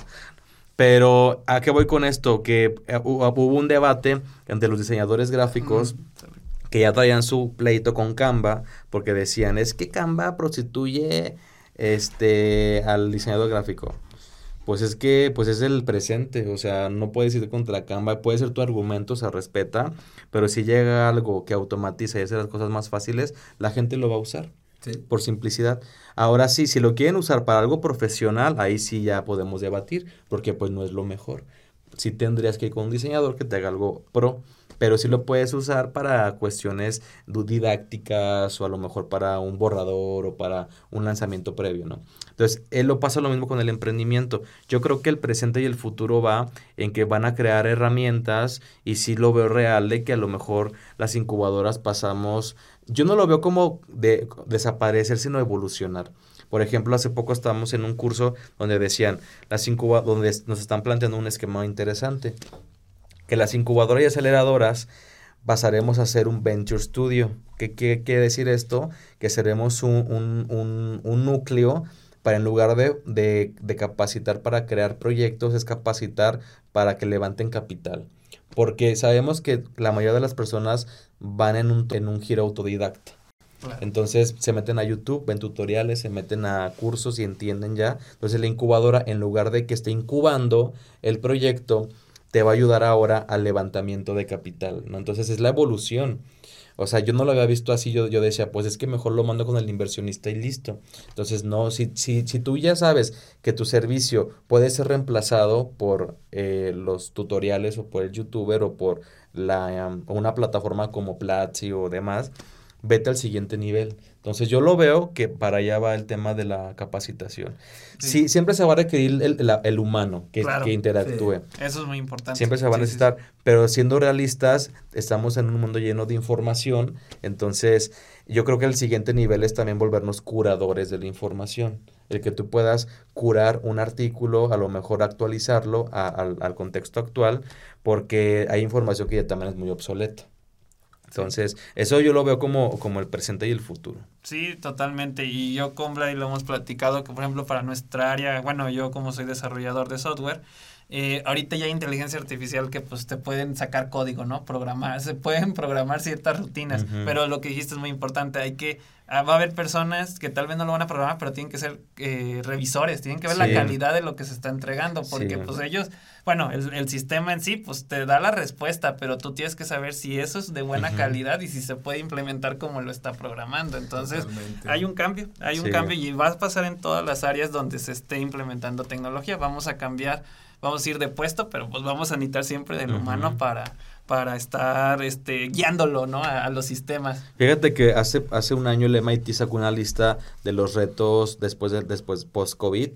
Pero ¿a qué voy con esto? Que eh, hu- hubo un debate entre los diseñadores gráficos que ya traían su pleito con Canva porque decían, es que Canva prostituye este al diseñador gráfico. Pues es que pues es el presente, o sea, no puedes ir contra Canva, puede ser tu argumento, se respeta, pero si llega algo que automatiza y hace las cosas más fáciles, la gente lo va a usar Sí. por simplicidad. Ahora sí, si lo quieren usar para algo profesional, ahí sí ya podemos debatir, porque pues no es lo mejor. Sí tendrías que ir con un diseñador que te haga algo pro, pero sí lo puedes usar para cuestiones didácticas o a lo mejor para un borrador o para un lanzamiento previo, ¿no? Entonces, él lo pasa lo mismo con el emprendimiento. Yo creo que el presente y el futuro va en que van a crear herramientas y sí lo veo real de que a lo mejor las incubadoras pasamos, yo no lo veo como de desaparecer, sino evolucionar. Por ejemplo, hace poco estábamos en un curso donde decían, las incuba donde nos están planteando un esquema interesante, que las incubadoras y aceleradoras pasaremos a ser un venture studio. ¿Qué qué quiere decir esto? Que seremos un núcleo para en lugar de, de- de capacitar para crear proyectos, es capacitar para que levanten capital. Porque sabemos que la mayoría de las personas van en un, en un giro autodidacta. Entonces se meten a YouTube, ven tutoriales, se meten a cursos y entienden ya. Entonces la incubadora, en lugar de que esté incubando el proyecto, te va a ayudar ahora al levantamiento de capital, ¿no? Entonces es la evolución. O sea, yo no lo había visto así, yo, yo decía, pues es que mejor lo mando con el inversionista y listo. Entonces, no, si, si, si tú ya sabes que tu servicio puede ser reemplazado por eh, los tutoriales o por el youtuber o por la, una plataforma como Platzi o demás, vete al siguiente nivel. Entonces yo lo veo que para allá va el tema de la capacitación. Sí, Sí. siempre se va a requerir el, la- el humano que, Claro. que interactúe. Eso es muy importante. Siempre se va a sí, necesitar, pero siendo realistas, estamos en un mundo lleno de información, entonces yo creo que el siguiente nivel es también volvernos curadores de la información, el que tú puedas curar un artículo, a lo mejor actualizarlo a- al, al contexto actual, porque hay información que ya también es muy obsoleta. Entonces, eso yo lo veo como, como el presente y el futuro. Sí, totalmente. Y yo con Vlad lo hemos platicado que, por ejemplo, para nuestra área, bueno, yo como soy desarrollador de software, eh, ahorita ya hay inteligencia artificial que pues te pueden sacar código, ¿no? Programar, se pueden programar ciertas rutinas, pero lo que dijiste es muy importante, hay que, ah, va a haber personas que tal vez no lo van a programar, pero tienen que ser eh, revisores, tienen que ver la calidad de lo que se está entregando, porque Sí. pues ellos, bueno, el, el sistema en sí pues te da la respuesta, pero tú tienes que saber si eso es de buena calidad y si se puede implementar como lo está programando. Entonces, Totalmente. hay un cambio, hay un cambio y va a pasar en todas las áreas donde se esté implementando tecnología. Vamos a cambiar, vamos a ir de puesto, pero pues vamos a necesitar siempre del Ujú. humano para, para estar este, guiándolo, ¿no? A, a los sistemas. Fíjate que hace, hace un año el MIT sacó una lista de los retos después de, después post-COVID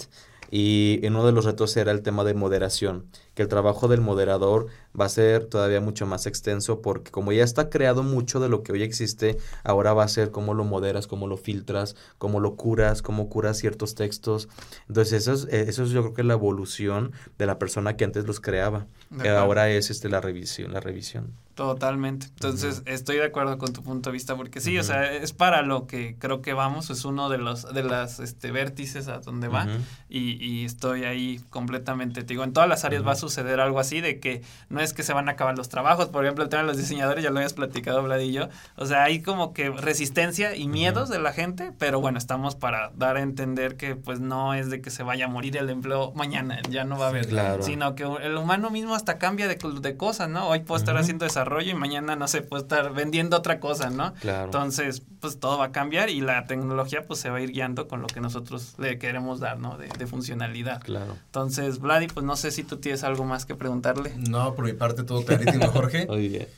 y uno de los retos era el tema de moderación, que el trabajo del moderador va a ser todavía mucho más extenso porque como ya está creado mucho de lo que hoy existe, ahora va a ser cómo lo moderas, cómo lo filtras, cómo lo curas, cómo curas ciertos textos. Entonces eso es, eh, eso es yo creo que la evolución de la persona que antes los creaba, que ahora es este la revisión, la revisión. Totalmente. Entonces, estoy de acuerdo con tu punto de vista porque sí, o sea, es para lo que creo que vamos, es uno de los de las este vértices a donde va y, y estoy ahí completamente, te digo, en todas las áreas va a. suceder algo así de que no es que se van a acabar los trabajos, por ejemplo, el tema de los diseñadores ya lo habías platicado Vlad y yo, o sea, hay como que resistencia y miedos de la gente, pero bueno, estamos para dar a entender que pues no es de que se vaya a morir el empleo mañana, ya no va a haber, Claro. sino que el humano mismo hasta cambia de, de cosas, ¿no? Hoy puedo estar haciendo desarrollo y mañana, no sé, puedo estar vendiendo otra cosa, ¿no? Claro. Entonces, pues todo va a cambiar y la tecnología pues se va a ir guiando con lo que nosotros le queremos dar, ¿no? De, de funcionalidad. Claro. Entonces, Vladi, pues no sé si tú tienes algo más que preguntarle. No, por mi parte todo clarísimo, Jorge. Muy bien.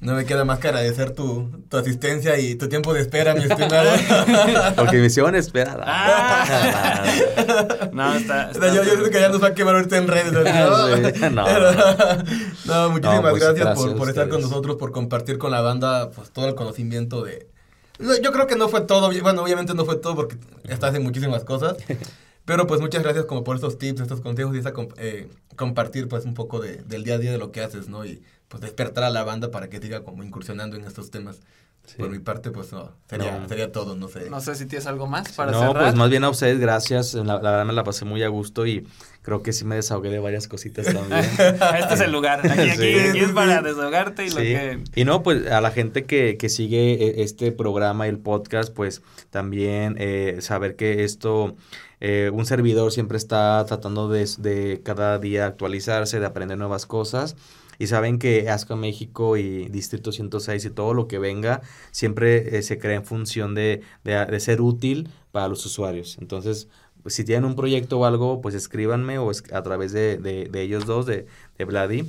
No me queda más que agradecer tu, tu asistencia y tu tiempo de espera, mi estimado. Porque misión esperada. Ah. No, está... Sea, yo, yo creo que ya nos va a quemar ahorita en redes. ¿no? Sí, no. No, muchísimas No, pues, gracias, gracias por, por estar con nosotros, por compartir con la banda pues todo el conocimiento de, No, Yo creo que no fue todo, bueno, obviamente no fue todo porque estás en muchísimas cosas, pero pues muchas gracias como por estos tips, estos consejos y esa com- eh, compartir pues un poco de, del día a día de lo que haces, ¿no? Y pues despertar a la banda para que siga como incursionando en estos temas. Sí. Por mi parte, pues no, sería, No. sería todo, no sé. No sé si tienes algo más para no, cerrar. pues más bien a ustedes, gracias. La, la verdad me la pasé muy a gusto y creo que sí me desahogué de varias cositas también. este es el lugar. Aquí, aquí, Sí. aquí es para desahogarte y lo Sí. que... Y no, pues a la gente que, que sigue eh, este programa y el podcast, pues también eh, saber que esto, eh, un servidor siempre está tratando de, de cada día actualizarse, de aprender nuevas cosas. Y saben que ASCA México y Distrito 106 y todo lo que venga siempre eh, se crea en función de, de, ser útil para los usuarios. Entonces, pues, si tienen un proyecto o algo, pues escríbanme o a través de ellos dos, de, de Vladi.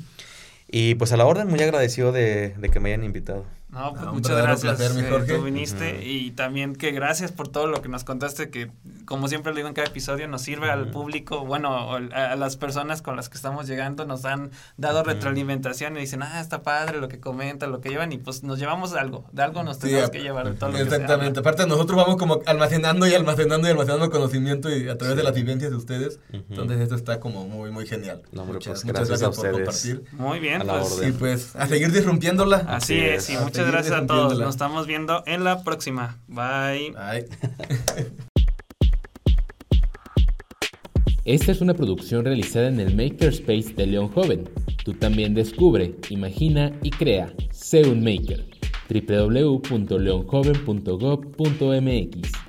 Y pues a la orden, muy agradecido de, de que me hayan invitado. No, pues No, muchas gracias. placer, mi eh, tú viniste y también que gracias por todo lo que nos contaste, que como siempre lo digo en cada episodio, nos sirve al público, bueno, o a, a las personas con las que estamos llegando, nos han dado retroalimentación y dicen, ah, está padre lo que comentan, lo que llevan, y pues nos llevamos algo, de algo nos tenemos que llevar de todo lo Exactamente. Aparte, nosotros vamos como almacenando y almacenando y almacenando conocimiento y a través de las vivencias de ustedes. Entonces, esto está como muy, muy genial. No, hombre, muchas, pues, muchas gracias gracias, a por ustedes. compartir. Muy bien, A pues. Y pues, a seguir disrumpiéndola. así Así es, es. y A muchas gracias a todos. Nos estamos viendo en la próxima. Bye. Ay. Esta es una producción realizada en el Makerspace de León Joven. Tú también descubre, imagina y crea. Sé un maker. www.leonjoven.gov.mx